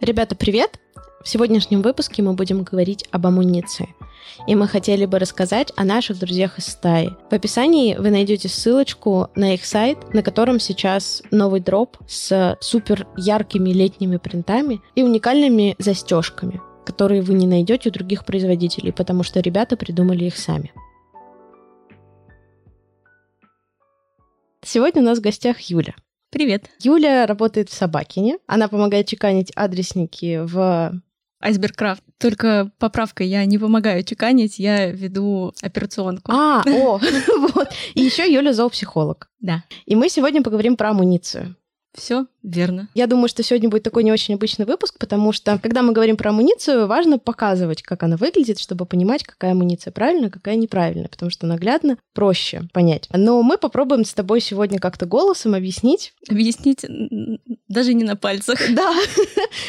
Ребята, привет! В сегодняшнем выпуске мы будем говорить об амуниции. И мы хотели бы рассказать о наших друзьях из стаи. В описании вы найдете ссылочку на их сайт, на котором сейчас новый дроп с супер яркими летними принтами и уникальными застежками, которые вы не найдете у других производителей, потому что ребята придумали их сами. Сегодня у нас в гостях Юля. Привет. Юля работает в Собакине. Она помогает чеканить адресники в Айсбергкрафт. Только поправка, я не помогаю чеканить, я веду операционку. А, о, вот. И еще Юля зоопсихолог. Да. И мы сегодня поговорим про амуницию. Все верно. Я думаю, что сегодня будет такой не очень обычный выпуск, потому что, когда мы говорим про амуницию, важно показывать, как она выглядит, чтобы понимать, какая амуниция правильная, какая неправильная, потому что наглядно проще понять. Но мы попробуем с тобой сегодня как-то голосом объяснить. Объяснить даже не на пальцах. Да,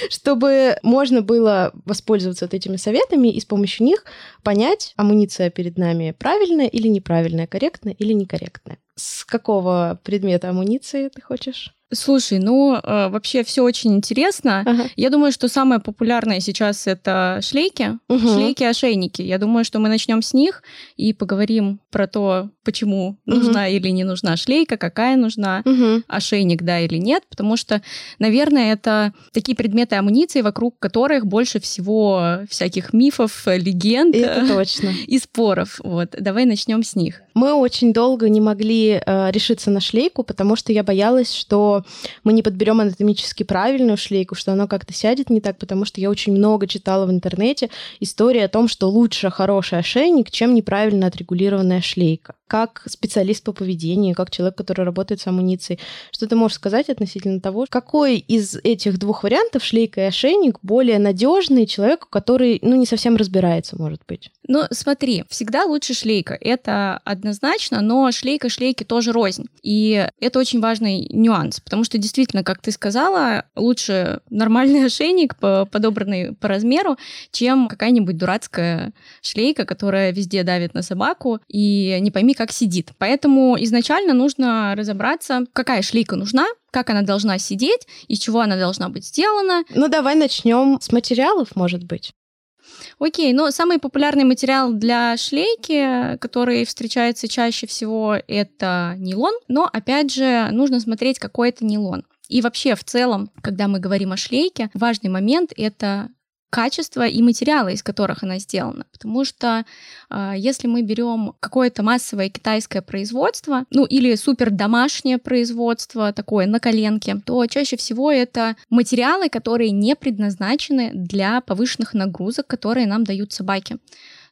чтобы можно было воспользоваться вот этими советами и с помощью них понять, амуниция перед нами правильная или неправильная, корректная или некорректная. С какого предмета амуниции ты хочешь? Слушай, ну э, вообще все очень интересно. Ага. Я думаю, что самое популярное сейчас это шлейки, угу. шлейки-ошейники. Я думаю, что мы начнем с них и поговорим про то, почему угу. нужна или не нужна шлейка, какая нужна, угу. ошейник, да или нет, потому что, наверное, это такие предметы амуниции, вокруг которых больше всего всяких мифов, легенд это точно. и споров. Вот, давай начнем с них. Мы очень долго не могли э, решиться на шлейку, потому что я боялась, что мы не подберем анатомически правильную шлейку, что оно как-то сядет не так, потому что я очень много читала в интернете истории о том, что лучше хороший ошейник, чем неправильно отрегулированная шлейка как специалист по поведению, как человек, который работает с амуницией. Что ты можешь сказать относительно того, какой из этих двух вариантов, шлейка и ошейник, более надежный человеку, который, ну, не совсем разбирается, может быть? Ну, смотри, всегда лучше шлейка. Это однозначно, но шлейка шлейки тоже рознь. И это очень важный нюанс, потому что действительно, как ты сказала, лучше нормальный ошейник, подобранный по размеру, чем какая-нибудь дурацкая шлейка, которая везде давит на собаку, и не пойми, как сидит. Поэтому изначально нужно разобраться, какая шлейка нужна, как она должна сидеть, из чего она должна быть сделана. Ну, давай начнем с материалов, может быть. Окей, но самый популярный материал для шлейки, который встречается чаще всего, это нейлон. Но, опять же, нужно смотреть, какой это нейлон. И вообще, в целом, когда мы говорим о шлейке, важный момент — это качество и материалы, из которых она сделана. Потому что э, если мы берем какое-то массовое китайское производство, ну или супер домашнее производство, такое на коленке, то чаще всего это материалы, которые не предназначены для повышенных нагрузок, которые нам дают собаки.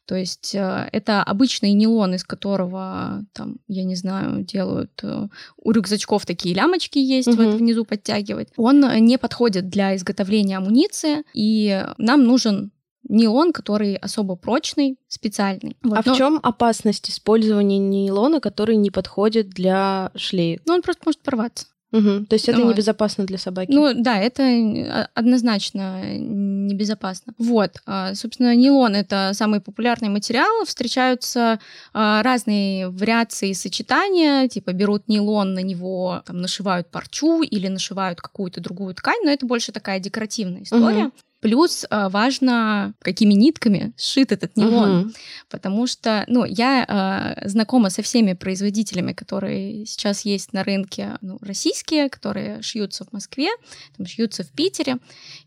То есть э, это обычный нейлон, из которого, там, я не знаю, делают э, у рюкзачков такие лямочки есть, угу. вот внизу подтягивать. Он не подходит для изготовления амуниции, и нам нужен нейлон, который особо прочный, специальный. Вот. А Но... в чем опасность использования нейлона, который не подходит для шлеек? Ну, он просто может порваться. Угу. То есть это вот. небезопасно для собаки? Ну да, это а, однозначно небезопасно. Вот, а, собственно, нейлон — это самый популярный материал. Встречаются а, разные вариации сочетания, типа берут нейлон, на него там, нашивают парчу или нашивают какую-то другую ткань, но это больше такая декоративная история. Угу. Плюс э, важно, какими нитками сшит этот нейлон. Угу. Потому что, ну, я э, знакома со всеми производителями, которые сейчас есть на рынке, ну, российские, которые шьются в Москве, там, шьются в Питере.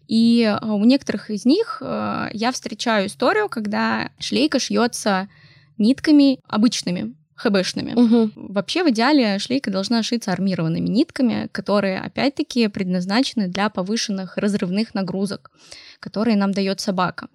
И э, у некоторых из них э, я встречаю историю, когда шлейка шьется нитками обычными, ХБшными. Угу. Вообще, в идеале шлейка должна шиться армированными нитками, которые, опять-таки, предназначены для повышенных разрывных нагрузок которые нам дает собака.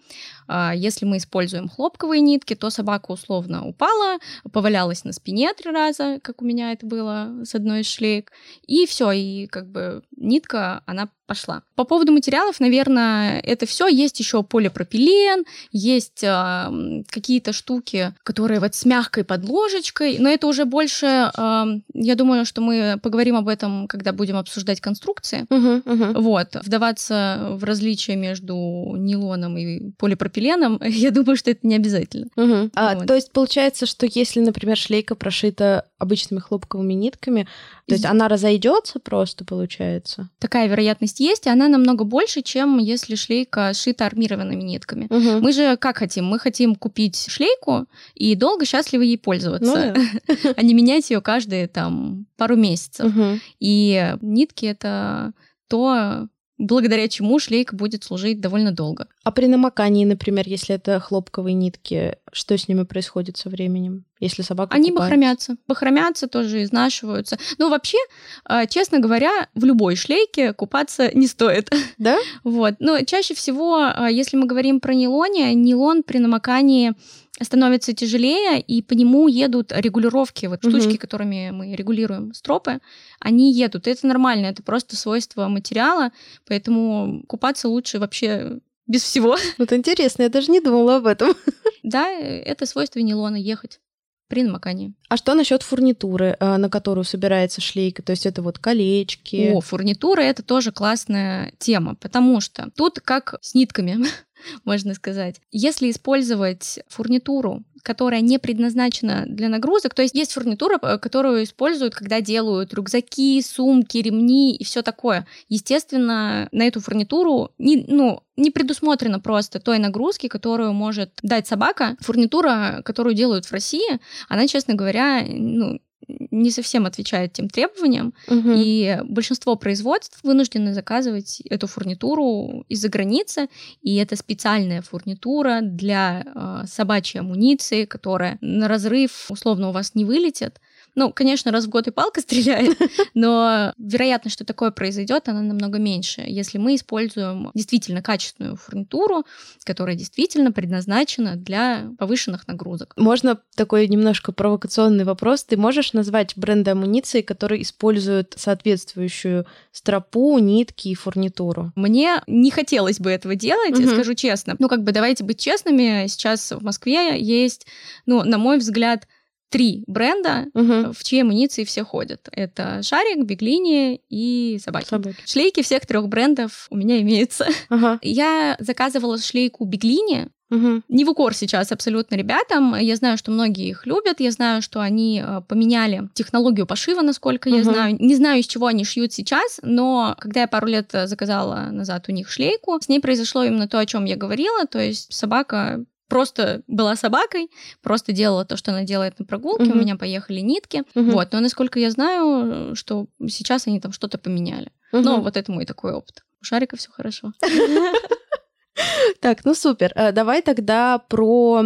А, если мы используем хлопковые нитки, то собака условно упала, повалялась на спине три раза, как у меня это было с одной из шлейк, и все, и как бы нитка, она пошла. По поводу материалов, наверное, это все. Есть еще полипропилен, есть э, какие-то штуки, которые вот с мягкой подложечкой, но это уже больше, э, я думаю, что мы поговорим об этом, когда будем обсуждать конструкции. Uh-huh, uh-huh. Вот, вдаваться в различия между между нейлоном и полипропиленом, я думаю, что это не обязательно. Угу. А, вот. То есть получается, что если, например, шлейка прошита обычными хлопковыми нитками, то есть она разойдется просто, получается? Такая вероятность есть, и она намного больше, чем если шлейка сшита армированными нитками. Угу. Мы же как хотим? Мы хотим купить шлейку и долго счастливо ей пользоваться, ну, да. а не менять ее каждые там пару месяцев. Угу. И нитки это то, благодаря чему шлейка будет служить довольно долго. А при намокании, например, если это хлопковые нитки, что с ними происходит со временем, если собака Они купается? бахромятся. Бахромятся, тоже изнашиваются. Ну, вообще, а, честно говоря, в любой шлейке купаться не стоит. Да? Вот. Но чаще всего, а, если мы говорим про нейлоне, нейлон при намокании становится тяжелее, и по нему едут регулировки, вот угу. штучки, которыми мы регулируем стропы, они едут. И это нормально, это просто свойство материала, поэтому купаться лучше вообще без всего. Вот интересно, я даже не думала об этом. Да, это свойство нейлона ехать при намокании. А что насчет фурнитуры, э, на которую собирается шлейка? То есть это вот колечки? О, фурнитура это тоже классная тема, потому что тут как с нитками. можно сказать. Если использовать фурнитуру, которая не предназначена для нагрузок, то есть есть фурнитура, э, которую используют, когда делают рюкзаки, сумки, ремни и все такое. Естественно, на эту фурнитуру не, ну, не предусмотрено просто той нагрузки, которую может дать собака. Фурнитура, которую делают в России, она, честно говоря, ну, не совсем отвечает тем требованиям, угу. и большинство производств вынуждены заказывать эту фурнитуру из-за границы, и это специальная фурнитура для э, собачьей амуниции, которая на разрыв условно у вас не вылетит, ну, конечно, раз в год и палка стреляет, но вероятность, что такое произойдет, она намного меньше, если мы используем действительно качественную фурнитуру, которая действительно предназначена для повышенных нагрузок. Можно такой немножко провокационный вопрос. Ты можешь назвать бренды амуниции, которые используют соответствующую стропу, нитки и фурнитуру? Мне не хотелось бы этого делать, угу. скажу честно. Ну, как бы давайте быть честными, сейчас в Москве есть, ну, на мой взгляд, три бренда, угу. в чьи амуниции все ходят. Это Шарик, Беглини и Собаки. Собаки. Шлейки всех трех брендов у меня имеются. Ага. Я заказывала шлейку Беглини, Угу. Не в укор сейчас абсолютно ребятам. Я знаю, что многие их любят. Я знаю, что они э, поменяли технологию пошива, насколько угу. я знаю. Не знаю, из чего они шьют сейчас, но когда я пару лет заказала назад у них шлейку, с ней произошло именно то, о чем я говорила. То есть собака просто была собакой, просто делала то, что она делает на прогулке, угу. у меня поехали нитки. Угу. Вот, но насколько я знаю, что сейчас они там что-то поменяли. Угу. Но вот это мой такой опыт. У Шарика все хорошо. Так, ну супер. Э, давай тогда про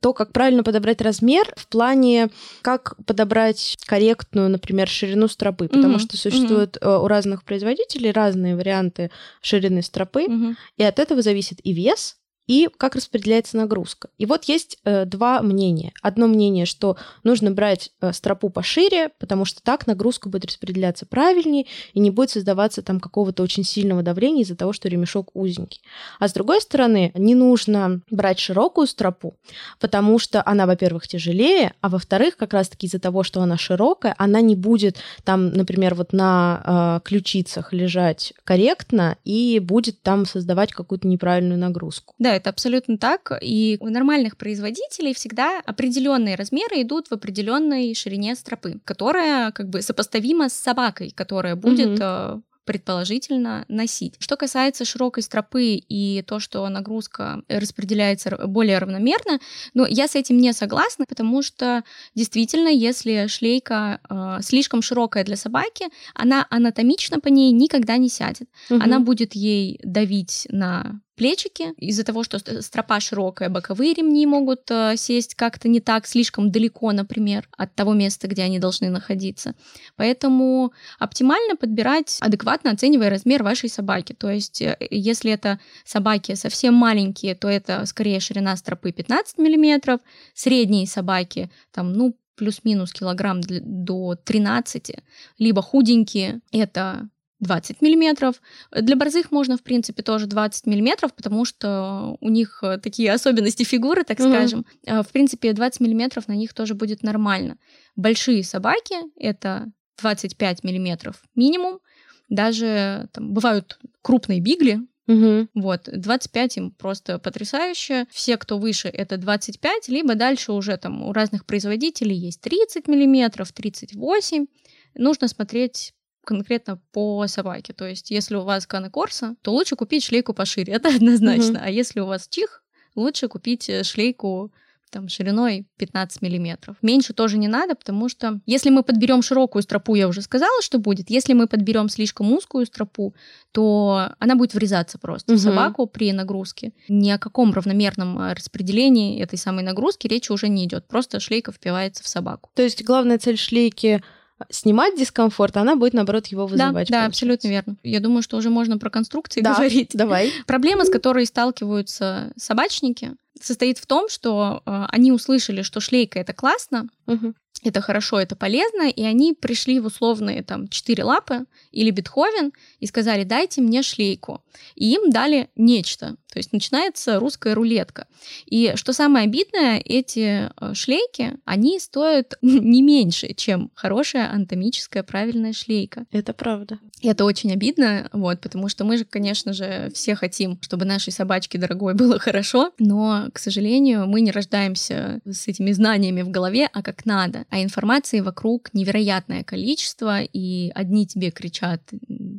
то, как правильно подобрать размер в плане, как подобрать корректную, например, ширину стропы, потому mm-hmm. что существуют mm-hmm. у разных производителей разные варианты ширины стропы, mm-hmm. и от этого зависит и вес, и как распределяется нагрузка. И вот есть э, два мнения. Одно мнение, что нужно брать э, стропу пошире, потому что так нагрузка будет распределяться правильнее и не будет создаваться там какого-то очень сильного давления из-за того, что ремешок узенький. А с другой стороны, не нужно брать широкую стропу, потому что она, во-первых, тяжелее, а во-вторых, как раз-таки из-за того, что она широкая, она не будет там, например, вот на э, ключицах лежать корректно и будет там создавать какую-то неправильную нагрузку. Да, это абсолютно так. И у нормальных производителей всегда определенные размеры идут в определенной ширине стропы, которая как бы сопоставима с собакой, которая будет угу предположительно носить. Что касается широкой стропы и то, что нагрузка распределяется более равномерно, ну, я с этим не согласна, потому что действительно, если шлейка э, слишком широкая для собаки, она анатомично по ней никогда не сядет. Угу. Она будет ей давить на плечики. Из-за того, что стропа широкая, боковые ремни могут э, сесть как-то не так, слишком далеко, например, от того места, где они должны находиться. Поэтому оптимально подбирать, адекватно оценивая размер вашей собаки. То есть, э, если это собаки совсем маленькие, то это скорее ширина стропы 15 мм, средние собаки, там, ну, плюс-минус килограмм до 13, либо худенькие, это 20 миллиметров. Для борзых можно, в принципе, тоже 20 миллиметров, потому что у них э, такие особенности фигуры, так угу. скажем. Э, в принципе, 20 миллиметров на них тоже будет нормально. Большие собаки — это 25 миллиметров минимум. Даже там, бывают крупные бигли, Угу. Вот, 25 им просто потрясающе. Все, кто выше, это 25, либо дальше уже там у разных производителей есть 30 миллиметров, 38. Нужно смотреть конкретно по собаке. То есть, если у вас канекорса, то лучше купить шлейку пошире, это однозначно. Угу. А если у вас чих, лучше купить э, шлейку там, шириной 15 миллиметров. Меньше тоже не надо, потому что если мы подберем широкую стропу, я уже сказала, что будет. Если мы подберем слишком узкую стропу, то она будет врезаться просто угу. в собаку при нагрузке. Ни о каком равномерном э, распределении этой самой нагрузки речи уже не идет. Просто шлейка впивается в собаку. То есть главная цель шлейки снимать дискомфорт, она будет, наоборот, его вызывать. Да, да, абсолютно верно. Я думаю, что уже можно про конструкции да, говорить. давай. Проблема, с которой сталкиваются собачники, состоит в том, что э, они услышали, что шлейка это классно, угу. это хорошо, это полезно, и они пришли в условные там четыре лапы или Бетховен и сказали, дайте мне шлейку. И им дали нечто. То есть начинается русская рулетка. И что самое обидное, эти э, шлейки, они стоят не меньше, чем хорошая анатомическая правильная шлейка. Это правда. И это очень обидно, вот, потому что мы же, конечно же, все хотим, чтобы нашей собачке дорогой было хорошо, но, к сожалению, мы не рождаемся с этими знаниями в голове, а как надо. А информации вокруг невероятное количество, и одни тебе кричат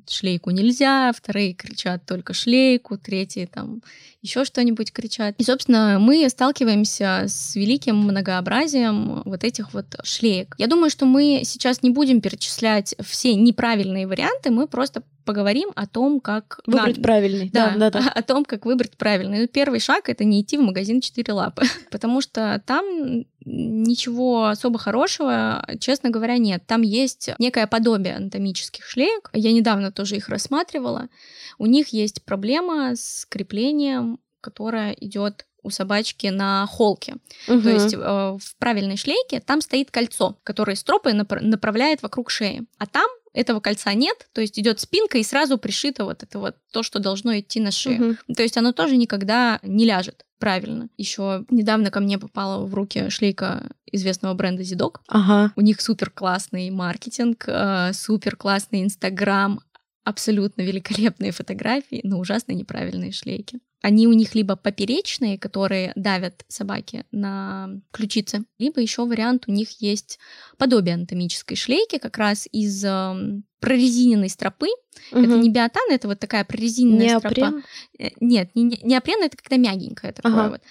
шлейку нельзя, вторые кричат только шлейку, третьи там еще что-нибудь кричат. И, собственно, мы сталкиваемся с великим многообразием вот этих вот шлеек. Я думаю, что мы сейчас не будем перечислять все неправильные варианты, мы просто поговорим о том, как выбрать надо. правильный. Да, да, да, о том, как выбрать правильный. Ну, первый шаг это не идти в магазин четыре лапы, потому что там ничего особо хорошего, честно говоря, нет. Там есть некое подобие анатомических шлеек. Я недавно тоже их рассматривала. У них есть проблема с креплением, которая идет у собачки на холке. Угу. То есть э, в правильной шлейке там стоит кольцо, которое стропы напр- направляет вокруг шеи. А там этого кольца нет, то есть идет спинка и сразу пришито вот это вот то, что должно идти на шею. Угу. То есть оно тоже никогда не ляжет правильно. Еще недавно ко мне попала в руки шлейка известного бренда Zidog. Ага. У них супер классный маркетинг, э, супер классный Инстаграм, абсолютно великолепные фотографии, но ужасно неправильные шлейки. Они у них либо поперечные, которые давят собаки на ключицы, либо еще вариант у них есть подобие анатомической шлейки, как раз из э, прорезиненной стропы. Угу. Это не биотан, это вот такая прорезиненная неопрен? стропа. Э, нет, не, не неопрен это когда мягенькая такое ага. вот.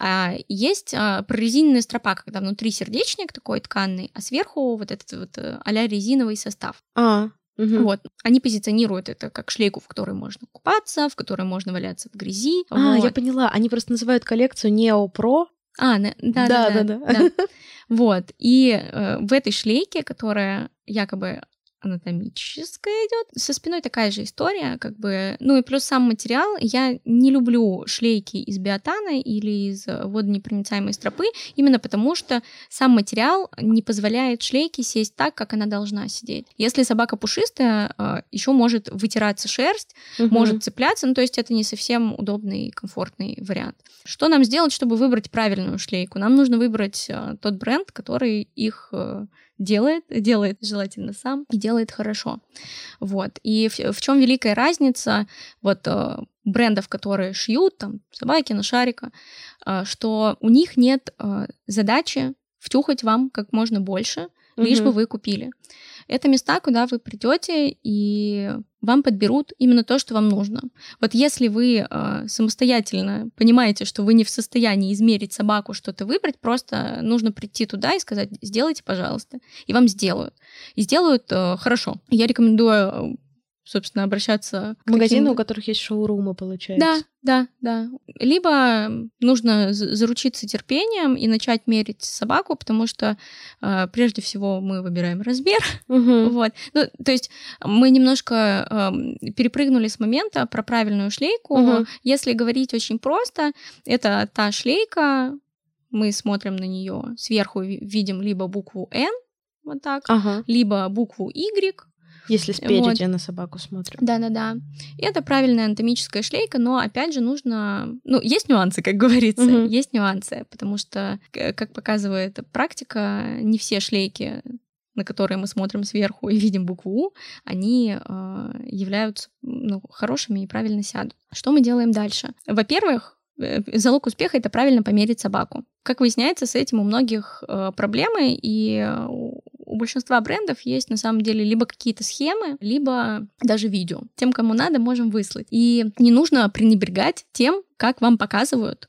А есть а, прорезиненная стропа, когда внутри сердечник такой тканный, а сверху вот этот вот а резиновый состав. А, Угу. Вот. Они позиционируют это как шлейку, в которой можно купаться, в которой можно валяться в грязи. А, вот. я поняла. Они просто называют коллекцию Pro. А, да, да, да, да. да, да. Вот. И э, в этой шлейке, которая якобы анатомическая идет. Со спиной такая же история, как бы. Ну и плюс сам материал. Я не люблю шлейки из биотана или из водонепроницаемой стропы, именно потому что сам материал не позволяет шлейке сесть так, как она должна сидеть. Если собака пушистая, а, еще может вытираться шерсть, угу. может цепляться, ну то есть это не совсем удобный и комфортный вариант. Что нам сделать, чтобы выбрать правильную шлейку? Нам нужно выбрать а, тот бренд, который их э, делает, делает желательно сам и делает хорошо. Вот. И в, в чем великая разница вот э, брендов, которые шьют там собаки на шарика, э, что у них нет э, задачи втюхать вам как можно больше, лишь бы вы купили. Это места, куда вы придете и вам подберут именно то, что вам нужно. Вот если вы э, самостоятельно понимаете, что вы не в состоянии измерить собаку, что-то выбрать, просто нужно прийти туда и сказать, сделайте, пожалуйста, и вам сделают. И сделают э, хорошо. Я рекомендую собственно, обращаться к магазины, у которых есть шоурумы, получается. Да, да, да. Либо нужно заручиться терпением и начать мерить собаку, потому что э, прежде всего мы выбираем размер. Угу. Вот. Ну, то есть мы немножко э, перепрыгнули с момента про правильную шлейку. Угу. Если говорить очень просто, это та шлейка, мы смотрим на нее сверху, видим либо букву N, вот так, ага. либо букву Y, если спереди вот. на собаку смотрим. Да-да-да. И это правильная анатомическая шлейка, но опять же нужно... Ну, есть нюансы, как говорится, угу. есть нюансы, потому что, как показывает практика, не все шлейки на которые мы смотрим сверху и видим букву У, они э, являются ну, хорошими и правильно сядут. Что мы делаем дальше? Во-первых, э, залог успеха это правильно померить собаку. Как выясняется, с этим у многих э, проблемы, и у большинства брендов есть на самом деле либо какие-то схемы, либо даже видео. Тем, кому надо, можем выслать. И не нужно пренебрегать тем, как вам показывают,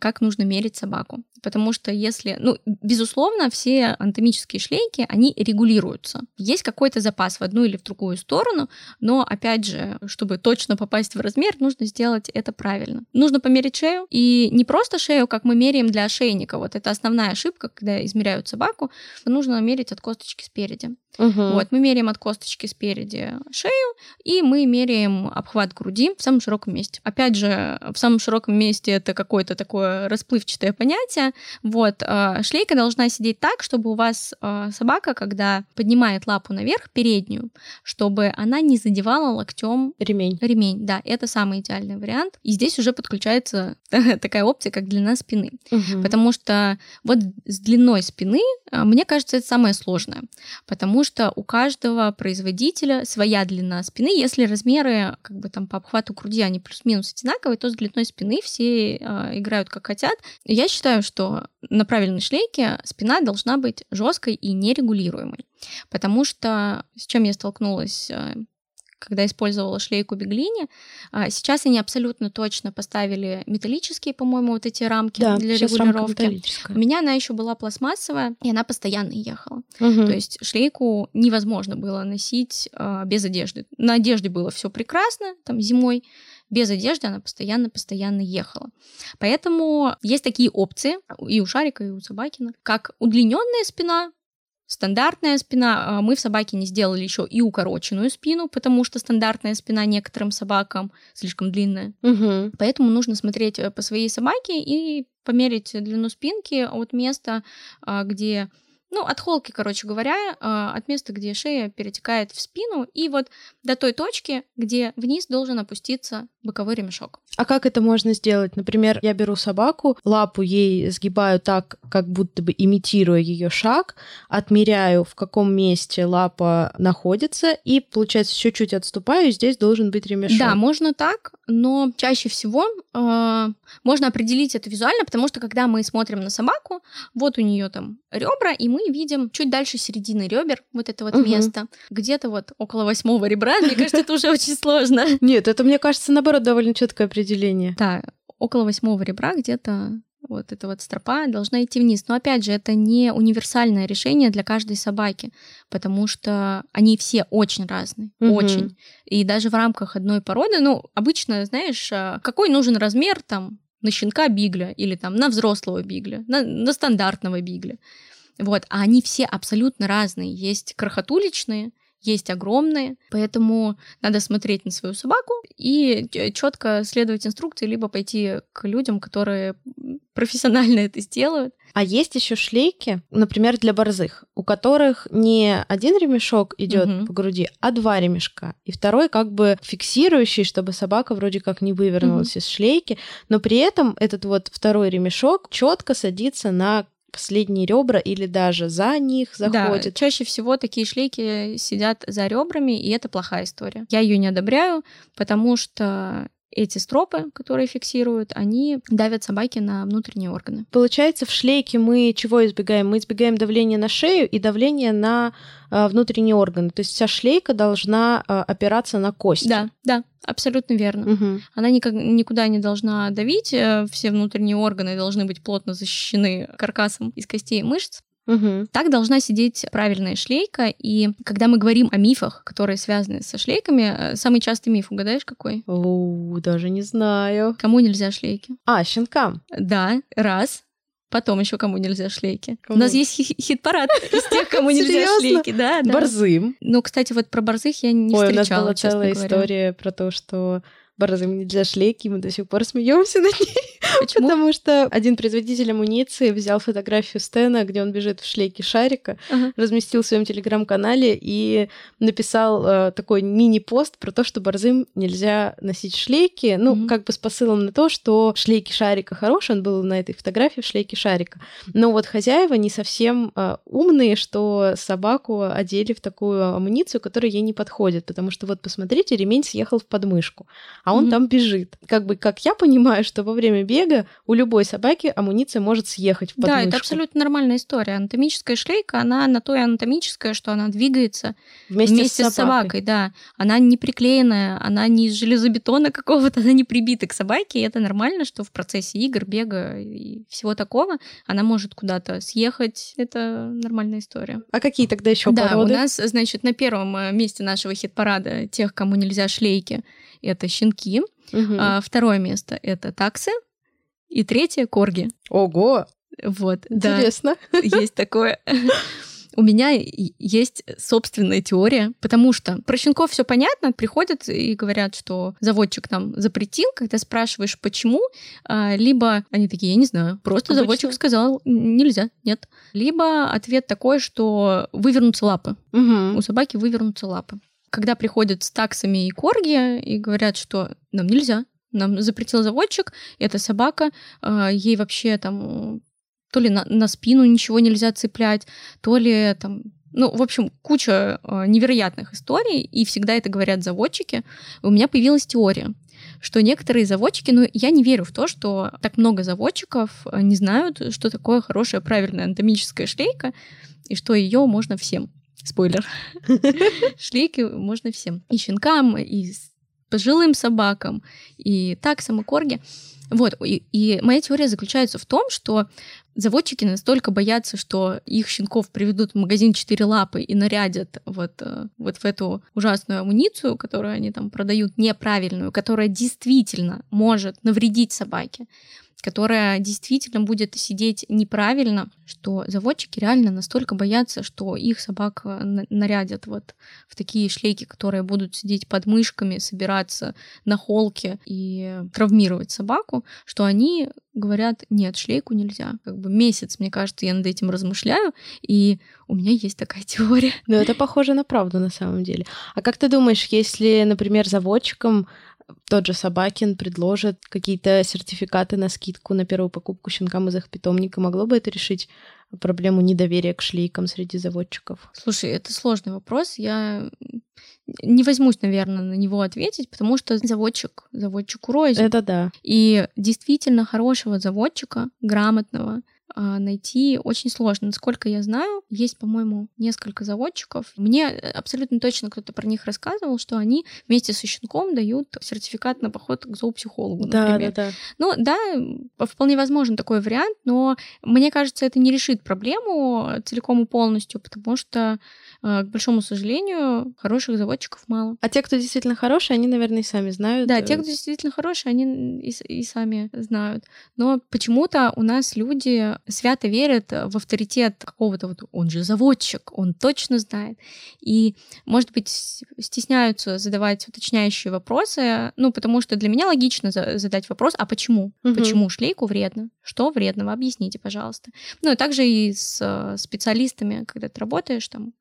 как нужно мерить собаку. Потому что если, ну, безусловно, все анатомические шлейки, они регулируются. Есть какой-то запас в одну или в другую сторону, но, опять же, чтобы точно попасть в размер, нужно сделать это правильно. Нужно померить шею, и не просто шею, как мы меряем для ошейника. Вот это основная ошибка, когда измеряют собаку. Нужно мерить от косточки спереди. Угу. Вот, мы меряем от косточки спереди шею, и мы меряем обхват груди в самом широком месте. Опять же, в самом широком месте это какое-то такое расплывчатое понятие. Вот, а, шлейка должна сидеть так, чтобы у вас а, собака, когда поднимает лапу наверх, переднюю, чтобы она не задевала локтем ремень. Ремень, да, это самый идеальный вариант. И здесь уже подключается такая опция, как длина спины. Угу. Потому что вот с длиной спины, а, мне кажется, это самое сложное. Потому что у каждого производителя своя длина спины. Если размеры как бы там по обхвату груди, они плюс-минус одинаковые, то с длиной спины все э, играют как хотят. Я считаю, что на правильной шлейке спина должна быть жесткой и нерегулируемой. Потому что с чем я столкнулась э, когда использовала шлейку Беглини. А, сейчас они абсолютно точно поставили металлические, по-моему, вот эти рамки да, для регулировки. У меня она еще была пластмассовая, и она постоянно ехала. Угу. То есть шлейку невозможно было носить а, без одежды. На одежде было все прекрасно, там зимой, без одежды она постоянно-постоянно ехала. Поэтому есть такие опции и у Шарика, и у Собакина, как удлиненная спина, Стандартная спина, а, мы в собаке не сделали еще и укороченную спину, потому что стандартная спина некоторым собакам слишком длинная. Угу. Поэтому нужно смотреть э, по своей собаке и померить длину спинки от места, а, где ну, от холки, короче говоря, а, от места, где шея перетекает в спину, и вот до той точки, где вниз должен опуститься боковой ремешок. А как это можно сделать? Например, я беру собаку, лапу ей сгибаю так, как будто бы имитируя ее шаг, отмеряю, в каком месте лапа находится, и, получается, чуть-чуть отступаю, и здесь должен быть ремешок. Да, можно так, но чаще всего э, можно определить это визуально, потому что когда мы смотрим на собаку, вот у нее там ребра, и мы видим чуть дальше середины ребер вот это вот угу. место, где-то вот около восьмого ребра. Мне кажется, это уже очень сложно. Нет, это, мне кажется, наоборот, довольно четкое определение. Да, около восьмого ребра где-то вот эта вот стропа должна идти вниз. Но опять же, это не универсальное решение для каждой собаки, потому что они все очень разные, угу. очень. И даже в рамках одной породы, ну, обычно, знаешь, а, какой нужен размер там на щенка бигля или там на взрослого бигля, на, на стандартного бигля. Вот, а они все абсолютно разные. Есть крохотуличные, есть огромные, поэтому надо смотреть на свою собаку и четко следовать инструкции, либо пойти к людям, которые профессионально это сделают. А есть еще шлейки, например, для борзых, у которых не один ремешок идет угу. по груди, а два ремешка. И второй как бы фиксирующий, чтобы собака вроде как не вывернулась угу. из шлейки, но при этом этот вот второй ремешок четко садится на последние ребра или даже за них заходит. Да, чаще всего такие шлейки сидят за ребрами, и это плохая история. Я ее не одобряю, потому что эти стропы, которые фиксируют, они давят собаки на внутренние органы. Получается, в шлейке мы чего избегаем? Мы избегаем давления на шею и давления на э, внутренние органы. То есть вся шлейка должна э, опираться на кость. Да, да, абсолютно верно. Угу. Она никак, никуда не должна давить, э, все внутренние органы должны быть плотно защищены каркасом из костей и мышц. Угу. Так должна сидеть правильная шлейка. И когда мы говорим о мифах, которые связаны со шлейками, э, самый частый миф, угадаешь, какой? О, даже не знаю. Кому нельзя шлейки? А, щенкам. Да, раз. Потом еще кому нельзя шлейки. Кому? У нас есть хит-парад из тех, кому нельзя шлейки, да, да. Борзым. Ну, кстати, вот про борзых я не Ой, встречала, у нас была целая история про то, что борзым нельзя шлейки, мы до сих пор смеемся над ней. Почему? Потому что один производитель амуниции взял фотографию Стена, где он бежит в шлейке шарика, Ага. разместил в своем телеграм-канале и написал э, такой мини-пост про то, что борзым нельзя носить шлейки. Ну, Мгм. как бы с посылом на то, что шлейки шарика хорошие. Он был на этой фотографии в шлейке шарика. Но вот хозяева не совсем э, умные, что собаку одели в такую амуницию, которая ей не подходит. Потому что вот посмотрите, ремень съехал в подмышку, а он Мгм. там бежит. Как бы, как я понимаю, что во время бега у любой собаки амуниция может съехать в подмышку. Да, это абсолютно нормальная история. Анатомическая шлейка, она на то и анатомическая, что она двигается Вместе, вместе, с, собакой. да. Она не приклеенная, она не из железобетона какого-то, она не прибита к собаке, и это нормально, что в процессе игр, бега и всего такого она может куда-то съехать. Это нормальная история. А какие тогда еще да, породы? у нас, значит, на первом э, месте нашего хит-парада тех, кому нельзя шлейки, это щенки. Мгм. А, второе место это таксы. И третье корги. Ого, Вот, да. интересно. есть такое. У меня есть собственная теория, потому что про щенков все понятно, приходят и говорят, что заводчик нам запретил, когда спрашиваешь, почему, а, либо они такие, я не знаю, просто Обычно. заводчик сказал, «Н- нельзя, нет. Либо ответ такой, что вывернутся лапы, Мгм. у собаки вывернутся лапы. Когда приходят с таксами и корги и говорят, что нам нельзя, нам запретил заводчик, эта собака, а, ей вообще там то ли на, на спину ничего нельзя цеплять, то ли там ну, в общем, куча э, невероятных историй, и всегда это говорят заводчики. У меня появилась теория, что некоторые заводчики, ну, я не верю в то, что так много заводчиков э, не знают, что такое хорошая, правильная анатомическая шлейка, и что ее можно всем. Спойлер. Шлейки можно всем. И щенкам, и пожилым собакам, и таксам, и корги. Вот, и, и моя теория заключается в том, что заводчики настолько боятся, что их щенков приведут в магазин четыре лапы и нарядят вот, э, вот в эту ужасную амуницию, которую они там продают, неправильную, которая действительно может навредить собаке, которая действительно будет сидеть неправильно, что заводчики реально настолько боятся, что их собак э, на- нарядят вот в такие шлейки, которые будут сидеть под мышками, собираться на холке и травмировать собаку, что они говорят, нет, шлейку нельзя. Как бы месяц, мне кажется, я над этим размышляю, и у меня есть такая теория. Ну, это похоже на правду на самом деле. А как ты думаешь, если, например, заводчикам тот же Собакин предложит какие-то сертификаты на скидку на первую покупку щенкам из их питомника, могло бы это решить проблему недоверия к шлейкам среди заводчиков? Слушай, это сложный вопрос. Я не возьмусь, наверное, на него ответить, потому что заводчик, заводчику рознь. Это да. И действительно хорошего заводчика, грамотного, найти очень сложно. Насколько я знаю, есть, по-моему, несколько заводчиков. Мне абсолютно точно кто-то про них рассказывал, что они вместе со щенком дают сертификат на поход к зоопсихологу, Да, например. да, да. Ну да, вполне возможен такой вариант, но мне кажется, это не решит проблему целиком и полностью, потому что, э, к большому сожалению, хороших заводчиков мало. А те, кто действительно хорошие, они, наверное, и сами знают. Да, э, те, кто действительно хорошие, они и, с- и сами знают. Но почему-то у нас люди свято верят в авторитет какого-то вот, он же заводчик, он точно знает. И, может быть, стесняются задавать уточняющие вопросы, ну, потому что для меня логично за- задать вопрос, а почему? Мгм. Почему шлейку вредно? Что вредного? Объясните, пожалуйста. Ну, и также и с э, специалистами, когда ты работаешь там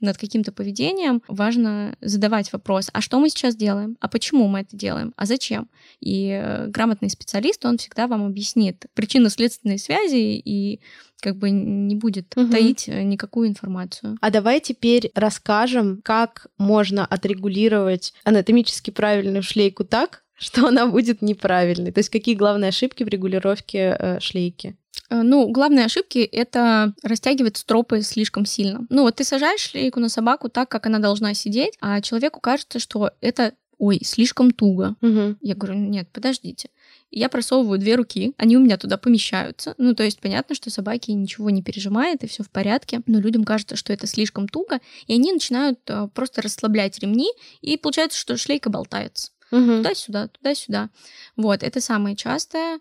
над каким-то поведением, важно задавать вопрос, а что мы сейчас делаем? А почему мы это делаем? А зачем? И э, грамотный специалист, он всегда вам объяснит причинно-следственные связи и как бы не будет Мгм. таить э, никакую информацию. А давай теперь расскажем, как можно отрегулировать анатомически правильную шлейку так, что она будет неправильной. То есть какие главные ошибки в регулировке э, шлейки? Э, Ну, главные ошибки — это растягивать стропы слишком сильно. Ну, вот ты сажаешь шлейку на собаку так, как она должна сидеть, а человеку кажется, что это, ой, слишком туго. Мгм. Я говорю, нет, подождите. Я просовываю две руки, они у меня туда помещаются. Ну, то есть понятно, что собаки ничего не пережимает, и все в порядке. Но людям кажется, что это слишком туго, и они начинают э, просто расслаблять ремни, и получается, что шлейка болтается Мгм. туда-сюда, туда-сюда. Вот, это самое частое.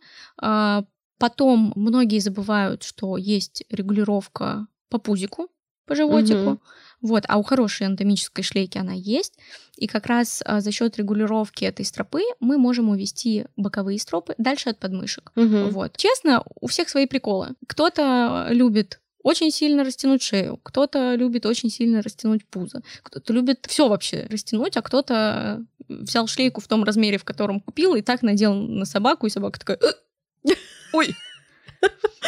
Потом многие забывают, что есть регулировка по пузику, по животику. Мгм. Вот, а у хорошей анатомической шлейки она есть. И как раз а, за счет регулировки этой стропы мы можем увести боковые стропы дальше от подмышек. Мгм. Вот. Честно, у всех свои приколы. Кто-то любит очень сильно растянуть шею, кто-то любит очень сильно растянуть пузо, кто-то любит все вообще растянуть, а кто-то взял шлейку в том размере, в котором купил, и так надел на собаку, и собака такая... «Э, Ой,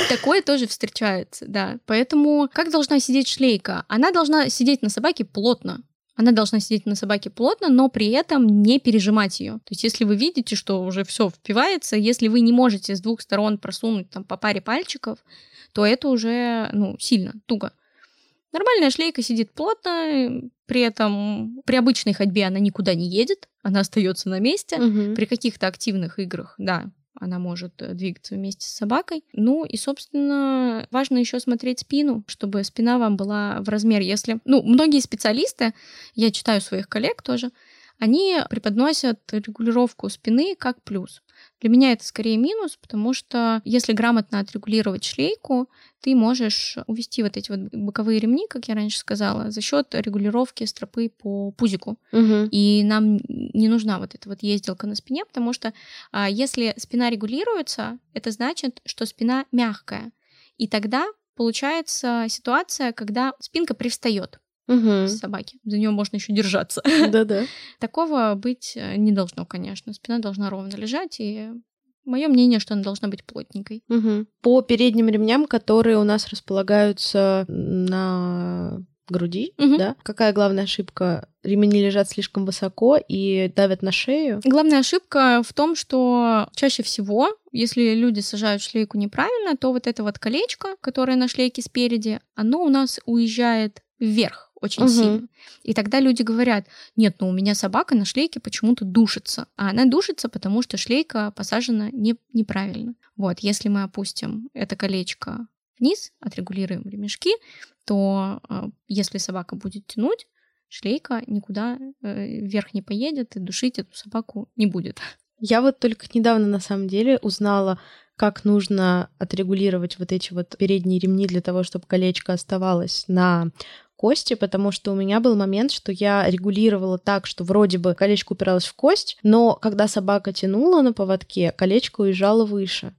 Такое тоже встречается, да. Поэтому как должна сидеть шлейка? Она должна сидеть на собаке плотно. Она должна сидеть на собаке плотно, но при этом не пережимать ее. То есть, если вы видите, что уже все впивается, если вы не можете с двух сторон просунуть там по паре пальчиков, то это уже ну, сильно, туго. Нормальная шлейка сидит плотно, при этом при обычной ходьбе она никуда не едет, она остается на месте. Мгм. При каких-то активных играх, да, она может э, двигаться вместе с собакой. Ну и, собственно, важно еще смотреть спину, чтобы спина вам была в размер. Если, ну, многие специалисты, я читаю своих коллег тоже, они преподносят регулировку спины как плюс. Для меня это скорее минус, потому что если грамотно отрегулировать шлейку, ты можешь увести вот эти вот боковые ремни, как я раньше сказала, за счет регулировки стропы по пузику. Мгм. И нам не нужна вот эта вот ездилка на спине, потому что а, если спина регулируется, это значит, что спина мягкая. И тогда получается ситуация, когда спинка привстает Мгм. собаки. За нее можно еще держаться. Да-да. Такого быть э, не должно, конечно. Спина должна ровно лежать, и мое мнение, что она должна быть плотненькой. Мгм. По передним ремням, которые у нас располагаются на груди, Мгм. да? Какая главная ошибка? Ремни лежат слишком высоко и давят на шею. Главная ошибка в том, что чаще всего, если люди сажают шлейку неправильно, то вот это вот колечко, которое на шлейке спереди, оно у нас уезжает вверх очень Мгм. сильно. И тогда люди говорят, нет, ну у меня собака на шлейке почему-то душится. А она душится, потому что шлейка посажена не, неправильно. Вот, если мы опустим это колечко вниз, отрегулируем ремешки, то э, если собака будет тянуть, шлейка никуда э, вверх не поедет, и душить эту собаку не будет. Я вот только недавно на самом деле узнала, как нужно отрегулировать вот эти вот передние ремни для того, чтобы колечко оставалось на кости, потому что у меня был момент, что я регулировала так, что вроде бы колечко упиралось в кость, но когда собака тянула на поводке, колечко уезжало выше.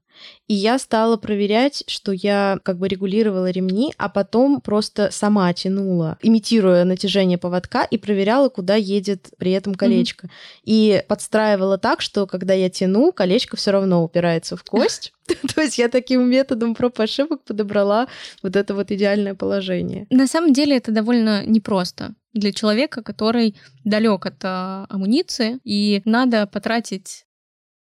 И я стала проверять, что я как бы регулировала ремни, а потом просто сама тянула, имитируя натяжение поводка, и проверяла, куда едет при этом колечко. И подстраивала так, что когда я тяну, колечко все равно упирается в кость. То есть я таким методом проб и ошибок подобрала вот это вот идеальное положение. На самом деле это довольно непросто для человека, который далек от а, амуниции, и надо потратить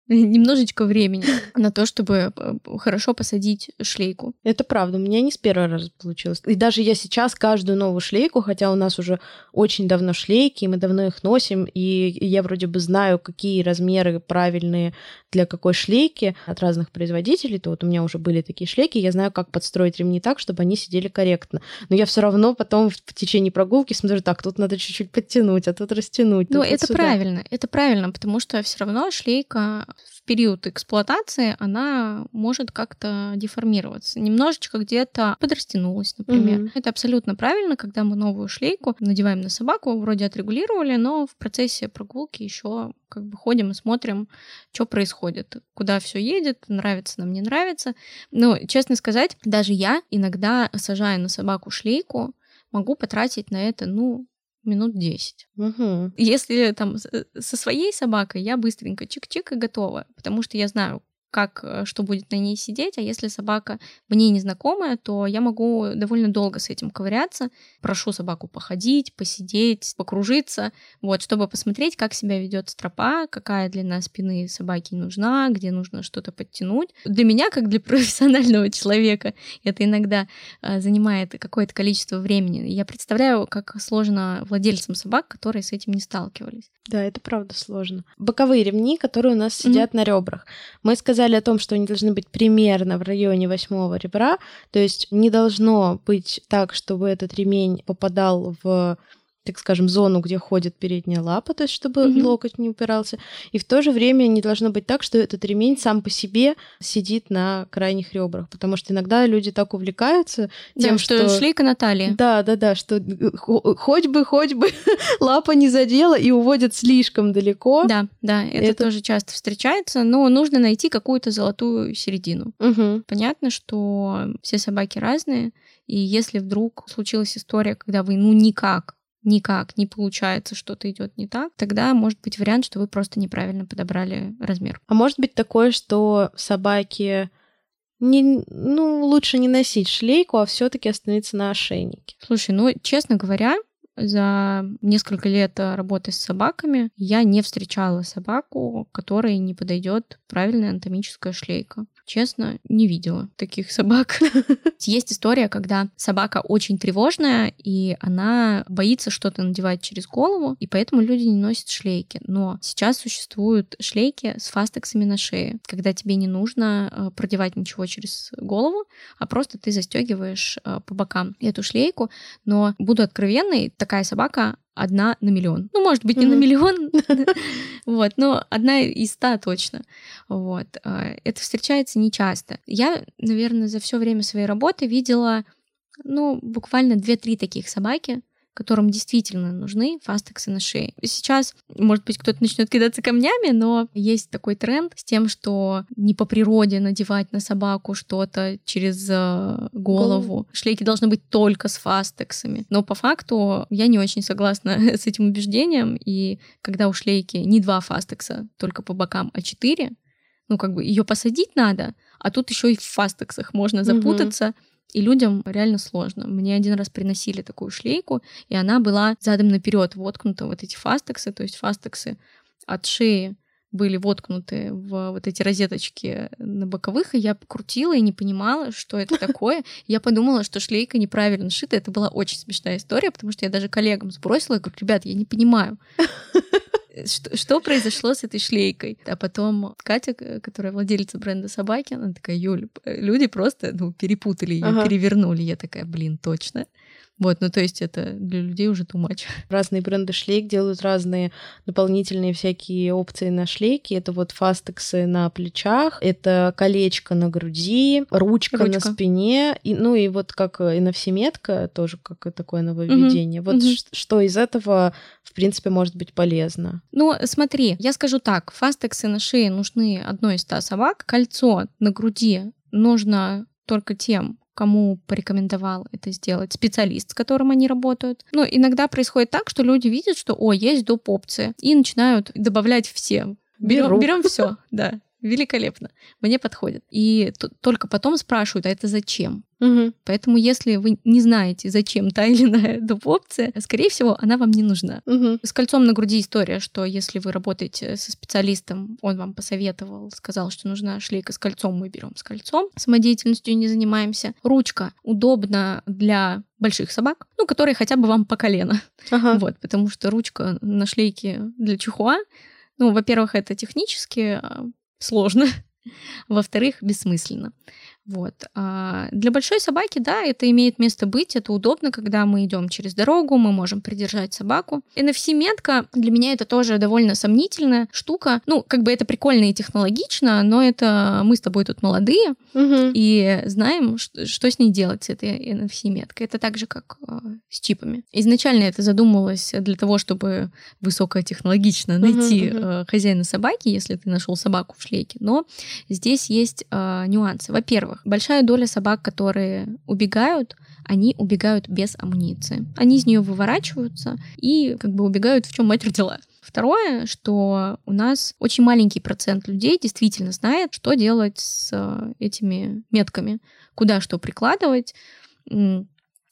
немножечко времени на то, чтобы э, хорошо посадить шлейку. Это правда, у меня не с первого раза получилось. И даже я сейчас каждую новую шлейку, хотя у нас уже очень давно шлейки, и мы давно их носим, и я вроде бы знаю, какие размеры правильные для какой шлейки от разных производителей, то вот у меня уже были такие шлейки, я знаю, как подстроить ремни так, чтобы они сидели корректно. Но я все равно потом в течение прогулки смотрю, так, тут надо чуть-чуть подтянуть, а тут растянуть. Ну, это сюда». правильно, это правильно, потому что все равно шлейка в период эксплуатации, она может как-то деформироваться. Немножечко где-то подрастянулась, например. Мгм. Это абсолютно правильно, когда мы новую шлейку надеваем на собаку, вроде отрегулировали, но в процессе прогулки еще как бы ходим и смотрим, что происходит, куда все едет, нравится нам, не нравится. Но, честно сказать, даже я иногда, сажая на собаку шлейку, могу потратить на это, ну, минут 10. Мгм. Если там э, со своей собакой, я быстренько чик-чик и готова, потому что я знаю, как, э, что будет на ней сидеть, а если собака мне незнакомая, то я могу довольно долго с этим ковыряться. Прошу собаку походить, посидеть, покружиться, вот, чтобы посмотреть, как себя ведет стропа, какая длина спины собаки нужна, где нужно что-то подтянуть. Для меня, как для профессионального человека, это иногда э, занимает какое-то количество времени. Я представляю, как сложно владельцам собак, которые с этим не сталкивались. Да, это правда сложно. Боковые ремни, которые у нас сидят на ребрах. Мы сказали о том, что они должны быть примерно в районе восьмого ребра, то есть не должно быть так, чтобы этот ремень попадал в так скажем, зону, где ходит передняя лапа, то есть чтобы mm-hmm. локоть не упирался. И в то же время не должно быть так, что этот ремень сам по себе сидит на крайних ребрах, потому что иногда люди так увлекаются тем, да, что... что шлейка на талии. Да, да, да, что хоть бы, хоть бы лапа не задела и уводят слишком далеко. Да, да, это, это... тоже часто встречается, но нужно найти какую-то золотую середину. Угу. Понятно, что все собаки разные, и если вдруг случилась история, когда вы ну никак никак не получается, что-то идет не так, тогда может быть вариант, что вы просто неправильно подобрали размер. А может быть такое, что собаки не, ну, лучше не носить шлейку, а все-таки остановиться на ошейнике. Слушай, ну, честно говоря, за несколько лет работы с собаками я не встречала собаку, которой не подойдет правильная анатомическая шлейка. Честно, не видела таких собак. Есть история, когда собака очень тревожная, и она боится что-то надевать через голову, и поэтому люди не носят шлейки. Но сейчас существуют шлейки с фастексами на шее, когда тебе не нужно э, продевать ничего через голову, а просто ты застегиваешь э, по бокам эту шлейку. Но буду откровенной, такая собака одна на миллион. Ну, может быть, не mm-hmm. на миллион, вот, но одна из ста точно. Вот. А, это встречается нечасто. Я, наверное, за все время своей работы видела, ну, буквально две-три таких собаки, которым действительно нужны фастексы на шее. Сейчас, может быть, кто-то начнет кидаться камнями, но есть такой тренд с тем, что не по природе надевать на собаку что-то через э, голову. Голову. Шлейки должны быть только с фастексами. Но по факту я не очень согласна с этим убеждением. И когда у шлейки не два фастекса, только по бокам, а четыре, ну как бы ее посадить надо, а тут еще и в фастексах можно запутаться. Угу и людям реально сложно. Мне один раз приносили такую шлейку, и она была задом наперед воткнута вот эти фастексы, то есть фастексы от шеи были воткнуты в вот эти розеточки на боковых, и я покрутила и не понимала, что это такое. Я подумала, что шлейка неправильно шита. Это была очень смешная история, потому что я даже коллегам сбросила и говорю, ребят, я не понимаю что, что произошло с этой шлейкой. А потом Катя, которая владелица бренда собаки, она такая, Юль, люди просто ну, перепутали ее, ага. перевернули. Я такая, блин, точно. Вот, ну то есть это для людей уже too much. Разные бренды шлейк делают разные дополнительные всякие опции на шлейки. Это вот фастексы на плечах, это колечко на груди, ручка, ручка. на спине, и, ну и вот как и на всеметка, тоже как такое нововведение. Угу. Вот угу. что из этого, в принципе, может быть полезно? Ну, смотри, я скажу так, фастексы на шее нужны одной из ста собак, кольцо на груди нужно только тем, кому порекомендовал это сделать специалист, с которым они работают. Но иногда происходит так, что люди видят, что, о, есть доп. опция, и начинают добавлять все. Берем, берем все, да. Великолепно. Мне подходит. И только потом спрашивают, а это зачем? Угу. Поэтому, если вы не знаете, зачем та или иная доп-опция, скорее всего, она вам не нужна. Угу. С кольцом на груди история, что если вы работаете со специалистом, он вам посоветовал, сказал, что нужна шлейка с кольцом, мы берем с кольцом. Самодеятельностью не занимаемся. Ручка удобна для больших собак, ну, которые хотя бы вам по колено. Ага. Вот, потому что ручка на шлейке для чихуа, ну, во-первых, это технически а, сложно, во-вторых, бессмысленно. Вот. А для большой собаки, да, это имеет место быть, это удобно, когда мы идем через дорогу, мы можем придержать собаку. NFC-метка для меня это тоже довольно сомнительная штука. Ну, как бы это прикольно и технологично, но это мы с тобой тут молодые угу. и знаем, что, что с ней делать с этой NFC-меткой. Это так же, как э, с чипами. Изначально это задумывалось для того, чтобы высокотехнологично найти угу, э, хозяина собаки, если ты нашел собаку в шлейке. Но здесь есть э, нюансы. Во-первых, большая доля собак, которые убегают, они убегают без амуниции. Они из нее выворачиваются и как бы убегают, в чем мать родила. Второе, что у нас очень маленький процент людей действительно знает, что делать с э, этими метками, куда что прикладывать.